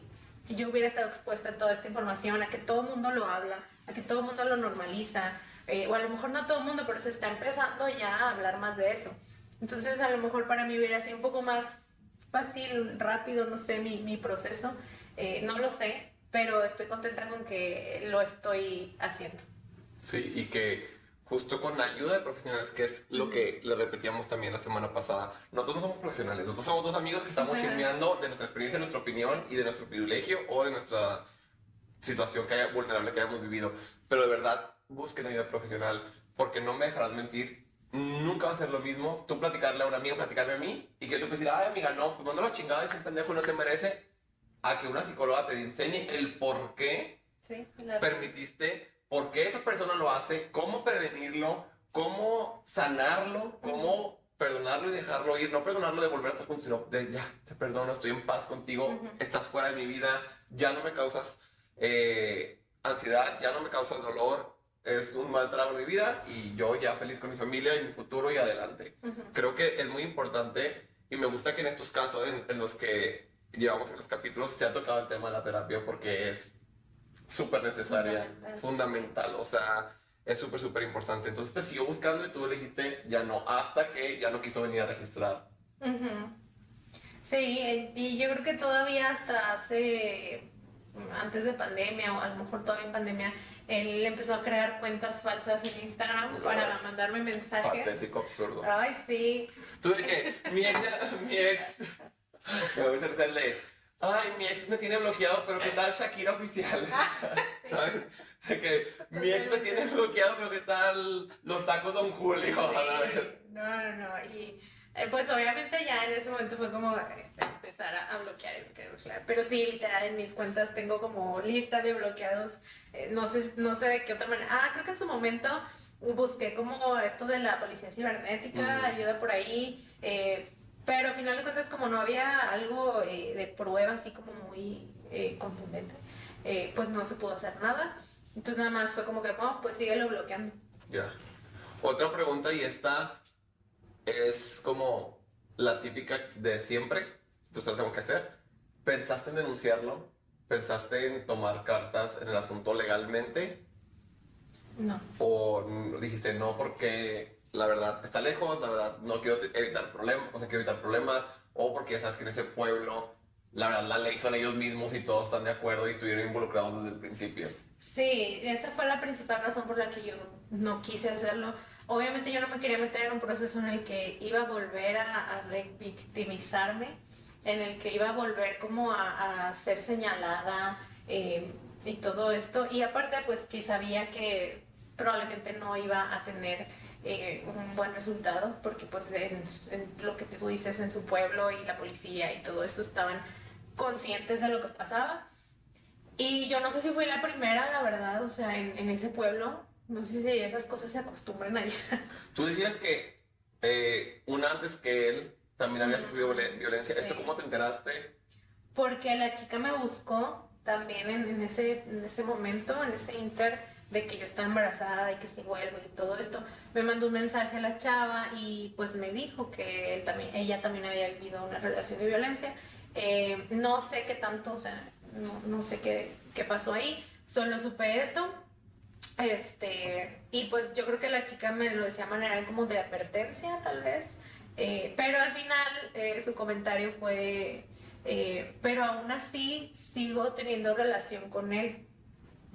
yo hubiera estado expuesta a toda esta información, a que todo el mundo lo habla, a que todo el mundo lo normaliza, eh, o a lo mejor no todo el mundo, pero se está empezando ya a hablar más de eso. Entonces a lo mejor para mí hubiera sido un poco más fácil, rápido, no sé, mi, mi proceso. Eh, no lo sé, pero estoy contenta con que lo estoy haciendo. Sí, y que justo con la ayuda de profesionales, que es lo que le repetíamos también la semana pasada. Nosotros no somos profesionales, nosotros somos dos amigos que estamos chismeando de nuestra experiencia, de nuestra opinión y de nuestro privilegio o de nuestra situación que haya, vulnerable que hayamos vivido. Pero de verdad, busquen ayuda profesional, porque no me dejarás mentir. Nunca va a ser lo mismo tú platicarle a una amiga, platicarme a mí, y que tú decir, ay amiga, no, pues mando la chingada, ese pendejo no te merece, a que una psicóloga te enseñe el por qué permitiste por qué esa persona lo hace, cómo prevenirlo, cómo sanarlo, cómo perdonarlo y dejarlo ir, no perdonarlo de volver a estar juntos, sino de ya, te perdono, estoy en paz contigo, estás fuera de mi vida, ya no me causas eh, ansiedad, ya no me causas dolor, es un mal trago en mi vida y yo ya feliz con mi familia y mi futuro y adelante. Creo que es muy importante y me gusta que en estos casos en, en los que llevamos en los capítulos se ha tocado el tema de la terapia porque es súper necesaria, fundamental. o sea, es súper, súper importante. Entonces te siguió buscando y tú le dijiste ya no, hasta que ya no quiso venir a registrar. Sí, y yo creo que todavía hasta hace, antes de pandemia o a lo mejor todavía en pandemia, él empezó a crear cuentas falsas en Instagram para mandarme mensajes. Patético, absurdo. Ay, sí. Tú de que mi ex, mi ex, me voy a hacerle Ay, mi ex me tiene bloqueado, pero ¿qué tal Shakira oficial? ¿Sabes? Que mi ex me tiene bloqueado, pero ¿qué tal los tacos Don Julio? No, no, no. Y eh, pues obviamente ya en ese momento fue como empezar a, bloquear y bloquear, Pero sí, literal, en mis cuentas tengo como lista de bloqueados. Eh, no, sé, no sé de qué otra manera. Ah, creo que en su momento busqué como esto de la policía cibernética, ayuda por ahí. Eh, pero al final de cuentas, como no había algo eh, de prueba así como muy eh, contundente, eh, pues no se pudo hacer nada. Entonces nada más fue como que, oh, pues síguelo bloqueando. Ya. Otra pregunta y esta es como la típica de siempre. Entonces lo tengo que hacer. ¿Pensaste en denunciarlo? ¿Pensaste en tomar cartas en el asunto legalmente? No. ¿O dijiste no porque la verdad está lejos, la verdad no quiero evitar problemas, o sea, quiero evitar problemas, o porque sabes que en ese pueblo, la verdad la ley son ellos mismos y todos están de acuerdo y estuvieron involucrados desde el principio. Sí, esa fue la principal razón por la que yo no quise hacerlo. Obviamente yo no me quería meter en un proceso en el que iba a volver a, a revictimizarme, en el que iba a volver como a, ser señalada eh, y todo esto. Y aparte, pues que sabía que probablemente no iba a tener eh, un buen resultado, porque pues en, en lo que tú dices en su pueblo y la policía y todo eso estaban conscientes de lo que pasaba. Y yo no sé si fui la primera, la verdad, o sea, en, en ese pueblo, no sé si esas cosas se acostumbran allá. Tú decías que eh, una antes que él también había sufrido violen- violencia. Sí. ¿Esto cómo te enteraste? Porque la chica me buscó también en, en ese, en ese momento, en ese inter de que yo estaba embarazada y que si vuelvo y todo esto. Me mandó un mensaje a la chava y pues me dijo que él también, ella también había vivido una relación de violencia. Eh, no sé qué tanto, o sea, no, no sé qué, qué pasó ahí, solo supe eso. Este, y pues yo creo que la chica me lo decía de manera como de advertencia, tal vez. Eh, pero al final eh, su comentario fue, eh, pero aún así sigo teniendo relación con él.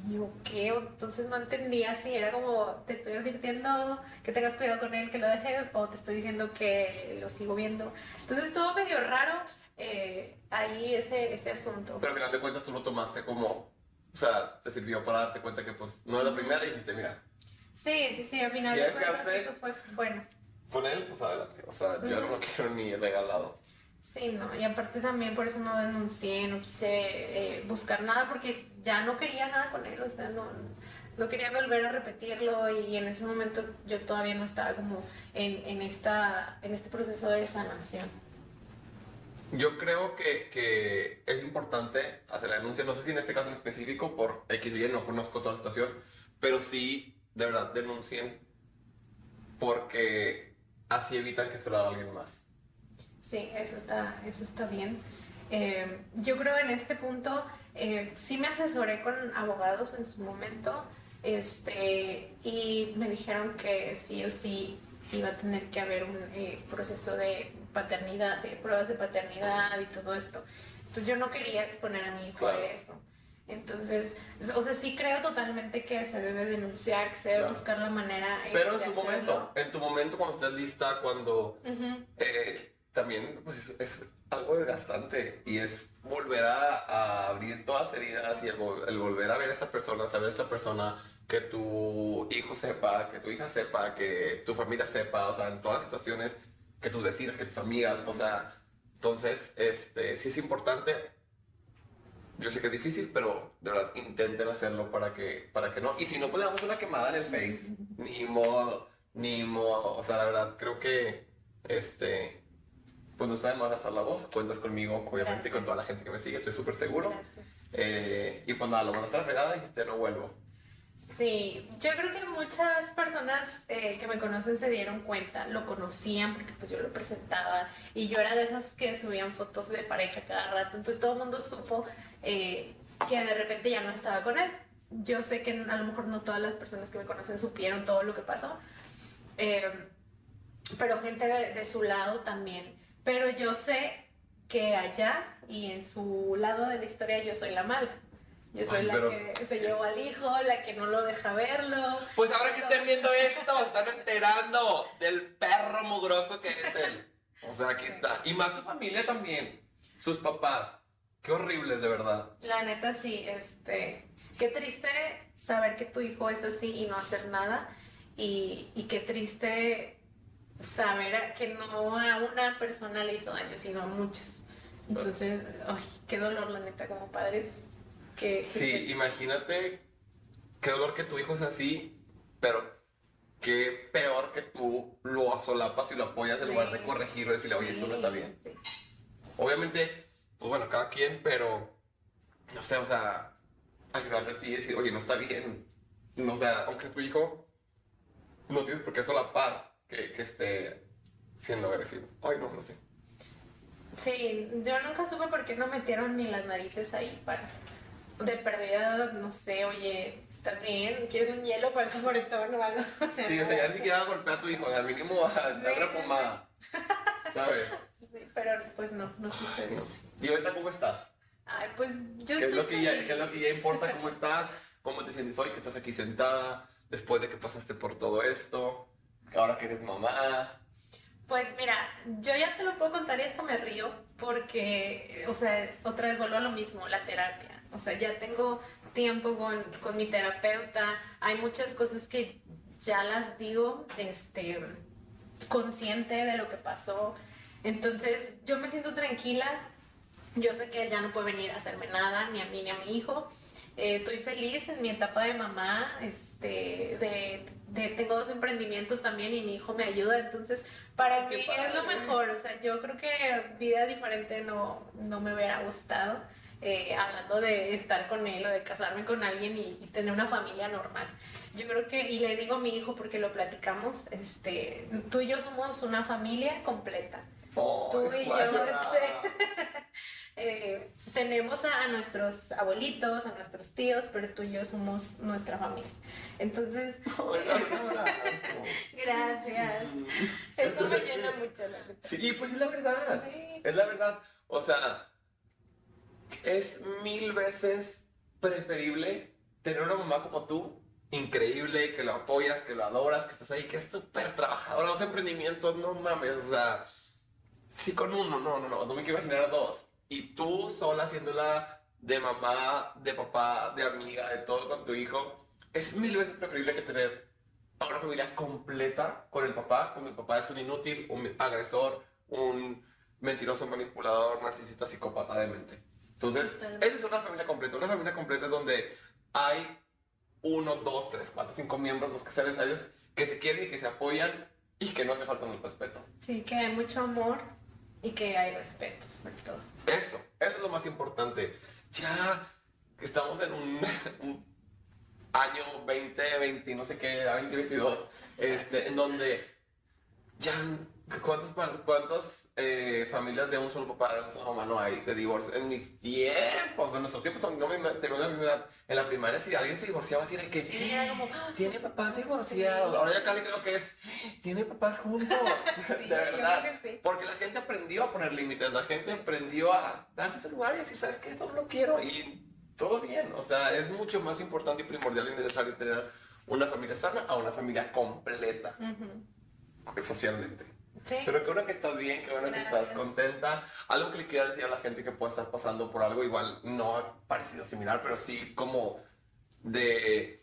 Yo, ¿qué? Entonces no entendía si era como, te estoy advirtiendo que tengas cuidado con él, que lo dejes, o te estoy diciendo que lo sigo viendo. Entonces estuvo medio raro eh, ahí ese, ese asunto. Pero al final de cuentas tú lo tomaste como, o sea, te sirvió para darte cuenta que pues no es la primera y dijiste, mira, Sí, sí, sí, al final Si de cuentas eso fue bueno. con él, pues adelante. O sea, yo no lo quiero ni regalado. Sí, no, y aparte también por eso no denuncié, no quise eh, buscar nada porque ya no quería nada con él, o sea, no, no quería volver a repetirlo y en ese momento yo todavía no estaba como en, en, esta, en este proceso de sanación. Yo creo que, que es importante hacer la denuncia, no sé si en este caso en específico, por X o Y, no conozco toda la situación, pero sí, de verdad, denuncien porque así evitan que se lo haga alguien más. Sí, eso está, eso está bien. Eh, yo creo en este punto, eh, sí me asesoré con abogados en su momento este, y me dijeron que sí o sí iba a tener que haber un eh, proceso de paternidad, de pruebas de paternidad y todo esto. Entonces yo no quería exponer a mi hijo Claro. a eso. Entonces, o sea, sí creo totalmente que se debe denunciar, que se debe Claro. buscar la manera. Pero en hacerlo. momento, en tu momento cuando estés lista, cuando eh, también pues es, algo desgastante y es volver a, abrir todas las heridas y el volver a ver a esta persona, saber a esta persona, que tu hijo sepa, que tu hija sepa, que tu familia sepa, o sea, en todas las situaciones, que tus vecinas, que tus amigas, o sea, entonces, este, sí es importante. Yo sé que es difícil, pero de verdad intenten hacerlo para que, para que no. Y si no, pues le damos una quemada en el Face. Ni modo, ni modo. O sea, la verdad, creo que, este, pues no está de más gastar la voz. Cuentas conmigo, obviamente, y con Gracias. toda la gente que me sigue, estoy súper seguro. Gracias. Eh, y pues nada, lo van a estar fregada y dijiste, no vuelvo. Sí, yo creo que muchas personas eh, que me conocen se dieron cuenta, lo conocían porque pues yo lo presentaba y yo era de esas que subían fotos de pareja cada rato, entonces todo el mundo supo eh, que de repente ya no estaba con él. Yo sé que a lo mejor no todas las personas que me conocen supieron todo lo que pasó, eh, pero gente de, de su lado también. Pero yo sé que allá y en su lado de la historia yo soy la mala. Yo soy Ay, la pero- que se llevó al hijo, la que no lo deja verlo. Pues ahora que estén viendo esto, se están enterando del perro mugroso que es él. O sea, aquí está. Y más su familia también. Sus papás. Qué horribles, de verdad. La neta sí, este, qué triste saber que tu hijo es así y no hacer nada. Y, y qué triste saber que no a una persona le hizo daño, sino a muchas. Entonces, ay, qué dolor, la neta, como padres. Que, que- Sí, imagínate qué dolor que tu hijo es así, pero qué peor que tú lo asolapas y lo apoyas en lugar de corregirlo y decirle, oye, esto no está bien. sí. Obviamente, pues bueno, cada quien, pero no sé, o sea, ayudarle a ti y decir, oye, no está bien. No, o sea, aunque sea tu hijo, no tienes por qué solapar que, que esté siendo agresivo. Ay, no, no sé. Sí, yo nunca supe por qué no metieron ni las narices ahí para. De perdida, no sé, oye, ¿estás bien? ¿Quieres un hielo para tu moretón o algo? Sí, o sea, ya ni siquiera golpea a tu hijo, al mínimo a darle una pomada. ¿Sabes? Sí, pero pues no, no sucedió así. ¿Y ahorita cómo estás? Ay, pues yo ¿Qué es, estoy lo que ya. ¿Qué es lo que ya importa? ¿Cómo estás? ¿Cómo te sientes hoy que estás aquí sentada después de que pasaste por todo esto? Ahora que eres mamá. Pues mira, yo ya te lo puedo contar y esto me río porque, o sea, otra vez vuelvo a lo mismo, la terapia. O sea, ya tengo tiempo con, con mi terapeuta, hay muchas cosas que ya las digo, este, consciente de lo que pasó. Entonces, yo me siento tranquila. Yo sé que él ya no puede venir a hacerme nada, ni a mí ni a mi hijo. Eh, estoy feliz en mi etapa de mamá. Este, de, de, tengo dos emprendimientos también y mi hijo me ayuda. Entonces, para mí es lo mejor. O sea, yo creo que vida diferente no, no me hubiera gustado. Eh, hablando de estar con él o de casarme con alguien y, tener una familia normal. Yo creo que, y le digo a mi hijo porque lo platicamos, este, tú y yo somos una familia completa. tú y yo este, eh, tenemos a, nuestros abuelitos, a nuestros tíos, pero tú y yo somos nuestra familia. Entonces, gracias. Eso me llena mucho, la verdad. Sí, pues es la verdad. Es la verdad. O sea, es mil veces preferible tener una mamá como tú, increíble, que lo apoyas, que lo adoras, que estás ahí, que es súper trabajadora, los emprendimientos, no mames, o sea, sí con uno, no, no, no, no me quiero imaginar dos. Y tú sola haciéndola de mamá, de papá, de amiga, de todo con tu hijo, es mil veces preferible que tener una familia completa con el papá, con mi papá es un inútil, un agresor, un mentiroso, manipulador, narcisista, psicópata, demente. Entonces, esa es una familia completa. Una familia completa es donde hay uno, dos, tres, cuatro, cinco miembros, los que sean necesarios, que se quieren y que se apoyan y que no se faltan el respeto. Sí, que hay mucho amor y que hay respeto, sobre. Eso, eso es lo más importante. Ya estamos en un, año 2020, no sé qué, 2022, este, en donde ya ¿Cuántas, cuántas eh, familias de un solo papá, de una sola mamá no hay de divorcio? En mis tiempos, en nuestros tiempos, no me tengo la misma edad. En la primaria, si alguien se divorciaba, así era el que sí, era como, ah, tiene papás divorciados. Ahora ya casi creo que es, tiene papás juntos. de verdad. Porque la gente aprendió a poner límites, la gente aprendió a darse su lugar y decir, ¿sabes qué? Esto no lo quiero. Y todo bien. O sea, es mucho más importante y primordial y necesario tener una familia sana a una familia completa. Socialmente. Pero qué bueno que estás bien, qué bueno que estás contenta. Algo que le quiera decir a la gente que pueda estar pasando por algo igual, no parecido similar, pero sí como de,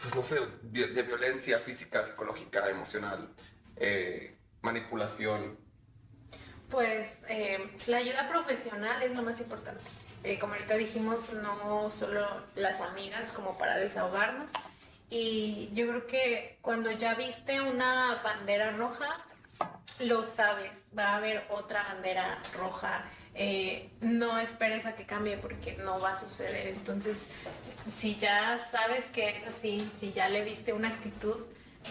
pues no sé, de violencia física, psicológica, emocional, eh, manipulación. Pues eh, la ayuda profesional es lo más importante. Eh, como ahorita dijimos, no solo las amigas como para desahogarnos. Y yo creo que cuando ya viste una bandera roja, lo sabes, va a haber otra bandera roja. Eh, no esperes a que cambie porque no va a suceder. Entonces, si ya sabes que es así, si ya le viste una actitud,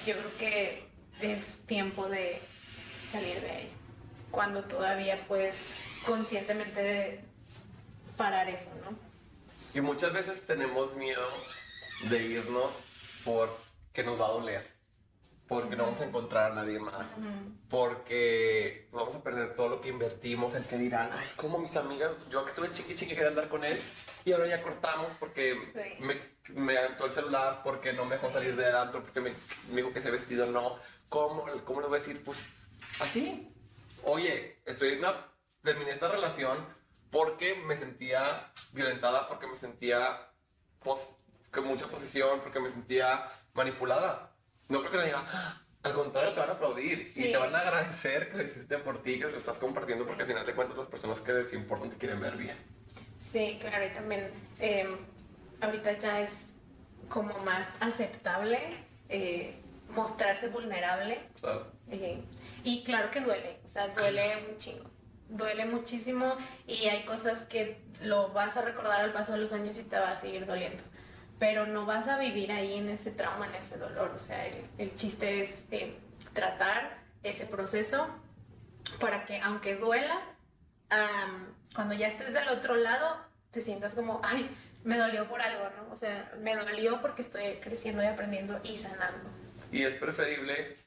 yo creo que es tiempo de salir de ahí. Cuando todavía puedes conscientemente parar eso, ¿no? Y muchas veces tenemos miedo de irnos porque nos va a doler porque no vamos a encontrar a nadie más, porque vamos a perder todo lo que invertimos, el que dirán, ay, como mis amigas, yo que estuve chiqui chiqui quería andar con él y ahora ya cortamos porque me, me aventó el celular, porque no me dejó salir de adentro, porque me, dijo que ese vestido no, ¿cómo, ¿cómo le voy a decir? Pues así, oye, estoy en una, terminé esta relación porque me sentía violentada, porque me sentía pos, con mucha posición, porque me sentía manipulada no creo que le diga, ah, al contrario, te van a aplaudir y te van a agradecer que lo hiciste por ti, que lo estás compartiendo, porque al final de cuentas las personas que les importan te quieren ver bien. Sí, claro, y también em, ahorita ya es como más aceptable eh, mostrarse vulnerable. Claro. Eh, y claro que duele, o sea, duele un chingo. Duele muchísimo y hay cosas que lo vas a recordar al paso de los años y te va a seguir doliendo pero no vas a vivir ahí en ese trauma, en ese dolor. O sea, el, chiste es eh, tratar ese proceso para que aunque duela, cuando ya estés del otro lado, te sientas como, ay, me dolió por algo, ¿no? O sea, me dolió porque estoy creciendo y aprendiendo y sanando. Y es preferible,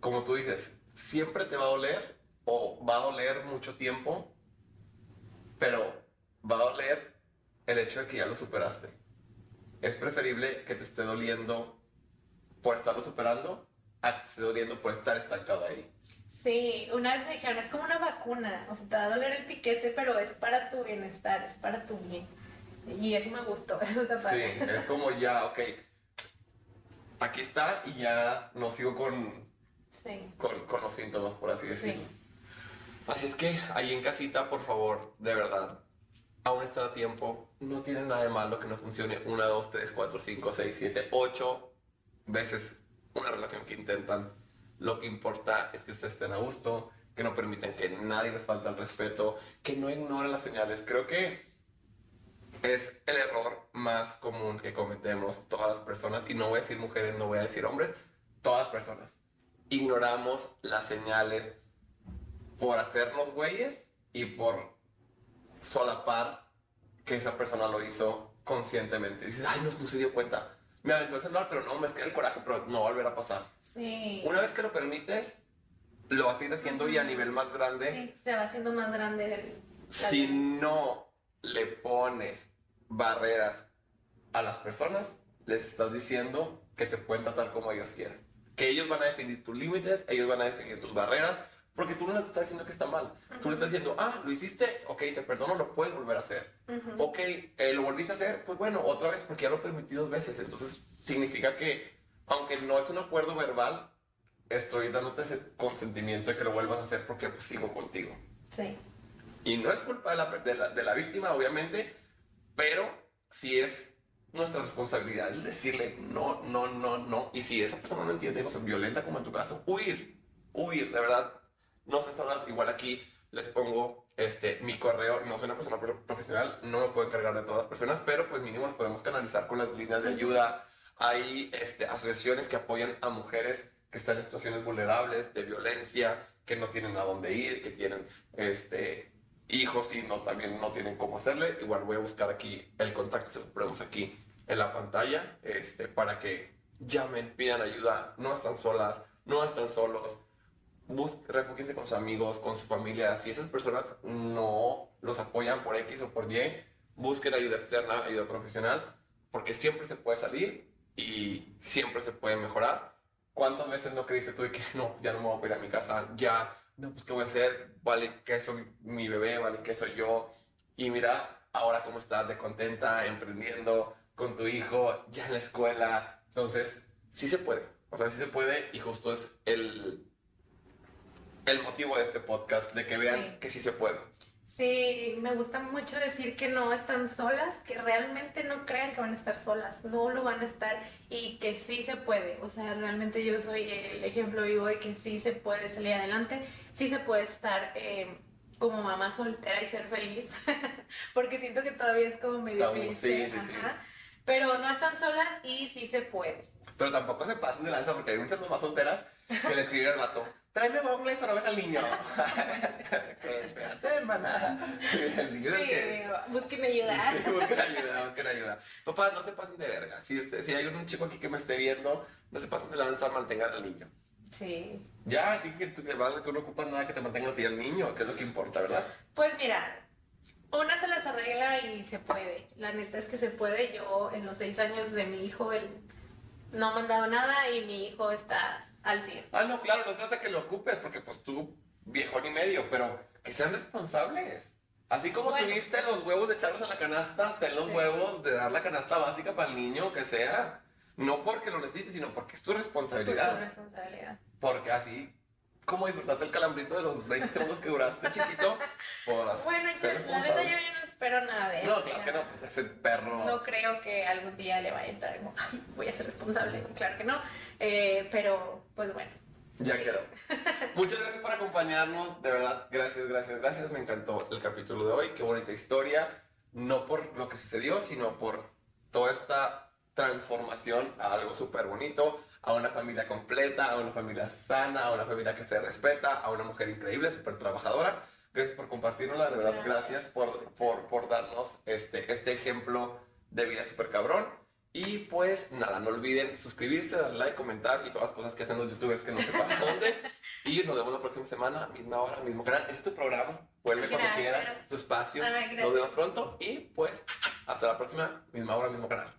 como tú dices, siempre te va a doler o va a doler mucho tiempo, pero va a doler el hecho de que ya lo superaste es preferible que te esté doliendo por estarlo superando a que te esté doliendo por estar estancado ahí. Sí, una vez me dijeron, es como una vacuna, o sea, te va a doler el piquete, pero es para tu bienestar, es para tu bien. Y eso me gustó, eso está padre. Sí, es como ya, ok, aquí está y ya no sigo con, Sí. con, con los síntomas, por así Sí. decirlo. Así es que ahí en casita, por favor, de verdad, aún está a tiempo. No tiene nada de malo que no funcione una, dos, tres, cuatro, cinco, seis, siete, ocho veces una relación que intentan. Lo que importa es que ustedes estén a gusto, que no permitan que nadie les falte el respeto, que no ignoren las señales. Creo que es el error más común que cometemos todas las personas, y no voy a decir mujeres, no voy a decir hombres, todas las personas. Ignoramos las señales por hacernos güeyes y por solapar que esa persona lo hizo conscientemente. Dices, ay, no, no se dio cuenta. Me aventó el celular, pero no, me queda el coraje, pero no va a volver a pasar. Sí. Una vez que lo permites, lo vas a ir haciendo y a nivel más grande. Sí, se va haciendo más grande el... Si violencia. no le pones barreras a las personas, les estás diciendo que te pueden tratar como ellos quieran. Que ellos van a definir tus límites, ellos van a definir tus barreras, porque tú no les estás diciendo que está mal. Tú le estás diciendo, ah, lo hiciste, ok, te perdono, lo puedes volver a hacer. Ujú. Ok, eh, lo volviste a hacer, pues bueno, otra vez, porque ya lo permití dos veces. Entonces significa que, aunque no es un acuerdo verbal, estoy dándote ese consentimiento de que lo vuelvas a hacer porque pues, sigo contigo. Sí. Y no es culpa de la, de la, de la víctima, obviamente, pero sí es nuestra responsabilidad el decirle no, no, no, no. Y si esa persona no entiende, no es violenta como en tu caso, huir, huir, de verdad. No sé solas, igual aquí les pongo este, mi correo, no soy una persona pro- profesional, no me puedo encargar de todas las personas, pero pues mínimo nos podemos canalizar con las líneas de ayuda. Hay este, asociaciones que apoyan a mujeres que están en situaciones vulnerables de violencia, que no tienen a dónde ir, que tienen este, hijos y no, también no tienen cómo hacerle. Igual voy a buscar aquí el contacto, se lo ponemos aquí en la pantalla, este, para que llamen, pidan ayuda, no están solas, no están solos. Refúgiense con sus amigos, con su familia. Si esas personas no los apoyan por X o por Y, busquen ayuda externa, ayuda profesional, porque siempre se puede salir y siempre se puede mejorar. ¿Cuántas veces no creíste tú de que no, ya no me voy a ir a mi casa, ya, no, pues qué voy a hacer, vale que soy mi bebé, vale que soy yo, y mira, ahora cómo estás de contenta, emprendiendo con tu hijo, ya en la escuela, entonces, sí se puede, o sea, sí se puede, y justo es el, el motivo de este podcast, de que vean Sí. que sí se puede. Sí, me gusta mucho decir que no están solas, que realmente no crean que van a estar solas, no lo van a estar y que sí se puede. O sea, realmente yo soy el ejemplo vivo de que sí se puede salir adelante, sí se puede estar eh, como mamá soltera y ser feliz, porque siento que todavía es como medio cliché, sí, sí, sí. ajá. pero no están solas y sí se puede. Pero tampoco se pasen de lanza porque hay muchas mamás solteras que le escriben al vato, tráeme bongles o no ves al niño. Espérate, hermana. El el Sí, que- busquen ayuda. Sí, busquen ayuda, busquen ayuda. Papás, no se pasen de verga. Si, usted, si hay un chico aquí que me esté viendo, no se pasen de lanza, mantengan al niño. Sí. Ya, que, tú, que vale, tú no ocupas nada que te mantenga a ti al niño, que es lo que importa, ¿verdad? Pues mira, una se las arregla y se puede. La neta es que se puede. Yo en los seis años de mi hijo, él no ha mandado nada y mi hijo está al 100. Ah, no, claro, no trata que lo ocupes, porque pues tú, viejón y medio, pero que sean responsables. Así como Bueno. tuviste los huevos de echarlos a la canasta, ten los Sí. huevos de dar la canasta básica para el niño, que sea. No porque lo necesites, sino porque es tu Pues responsabilidad. responsabilidad. Porque así, como disfrutaste el calambrito de los 20 segundos que duraste, chiquito, pues. Bueno, yo, la responsable. yo, yo no espero nada de él. No, claro que no, pues ese perro. No creo que algún día le vaya a entrar como, "Ay, voy a ser responsable. Claro que no. Eh, pero, pues bueno. Ya Sí. quedó. Muchas gracias por acompañarnos, de verdad, gracias, gracias, gracias. Me encantó el capítulo de hoy, qué bonita historia, no por lo que sucedió, sino por toda esta transformación a algo súper bonito, a una familia completa, a una familia sana, a una familia que se respeta, a una mujer increíble, súper trabajadora. Gracias por compartirnosla, de verdad, gracias, por, por, por darnos este, este ejemplo de vida súper cabrón. Y pues nada, no olviden suscribirse, darle like, comentar y todas las cosas que hacen los youtubers que no sepan dónde. Y nos vemos la próxima semana, misma hora, mismo canal. Este es tu programa, vuelve cuando Gracias. quieras, tu espacio. Ay. Nos vemos pronto y pues hasta la próxima, misma hora, mismo canal.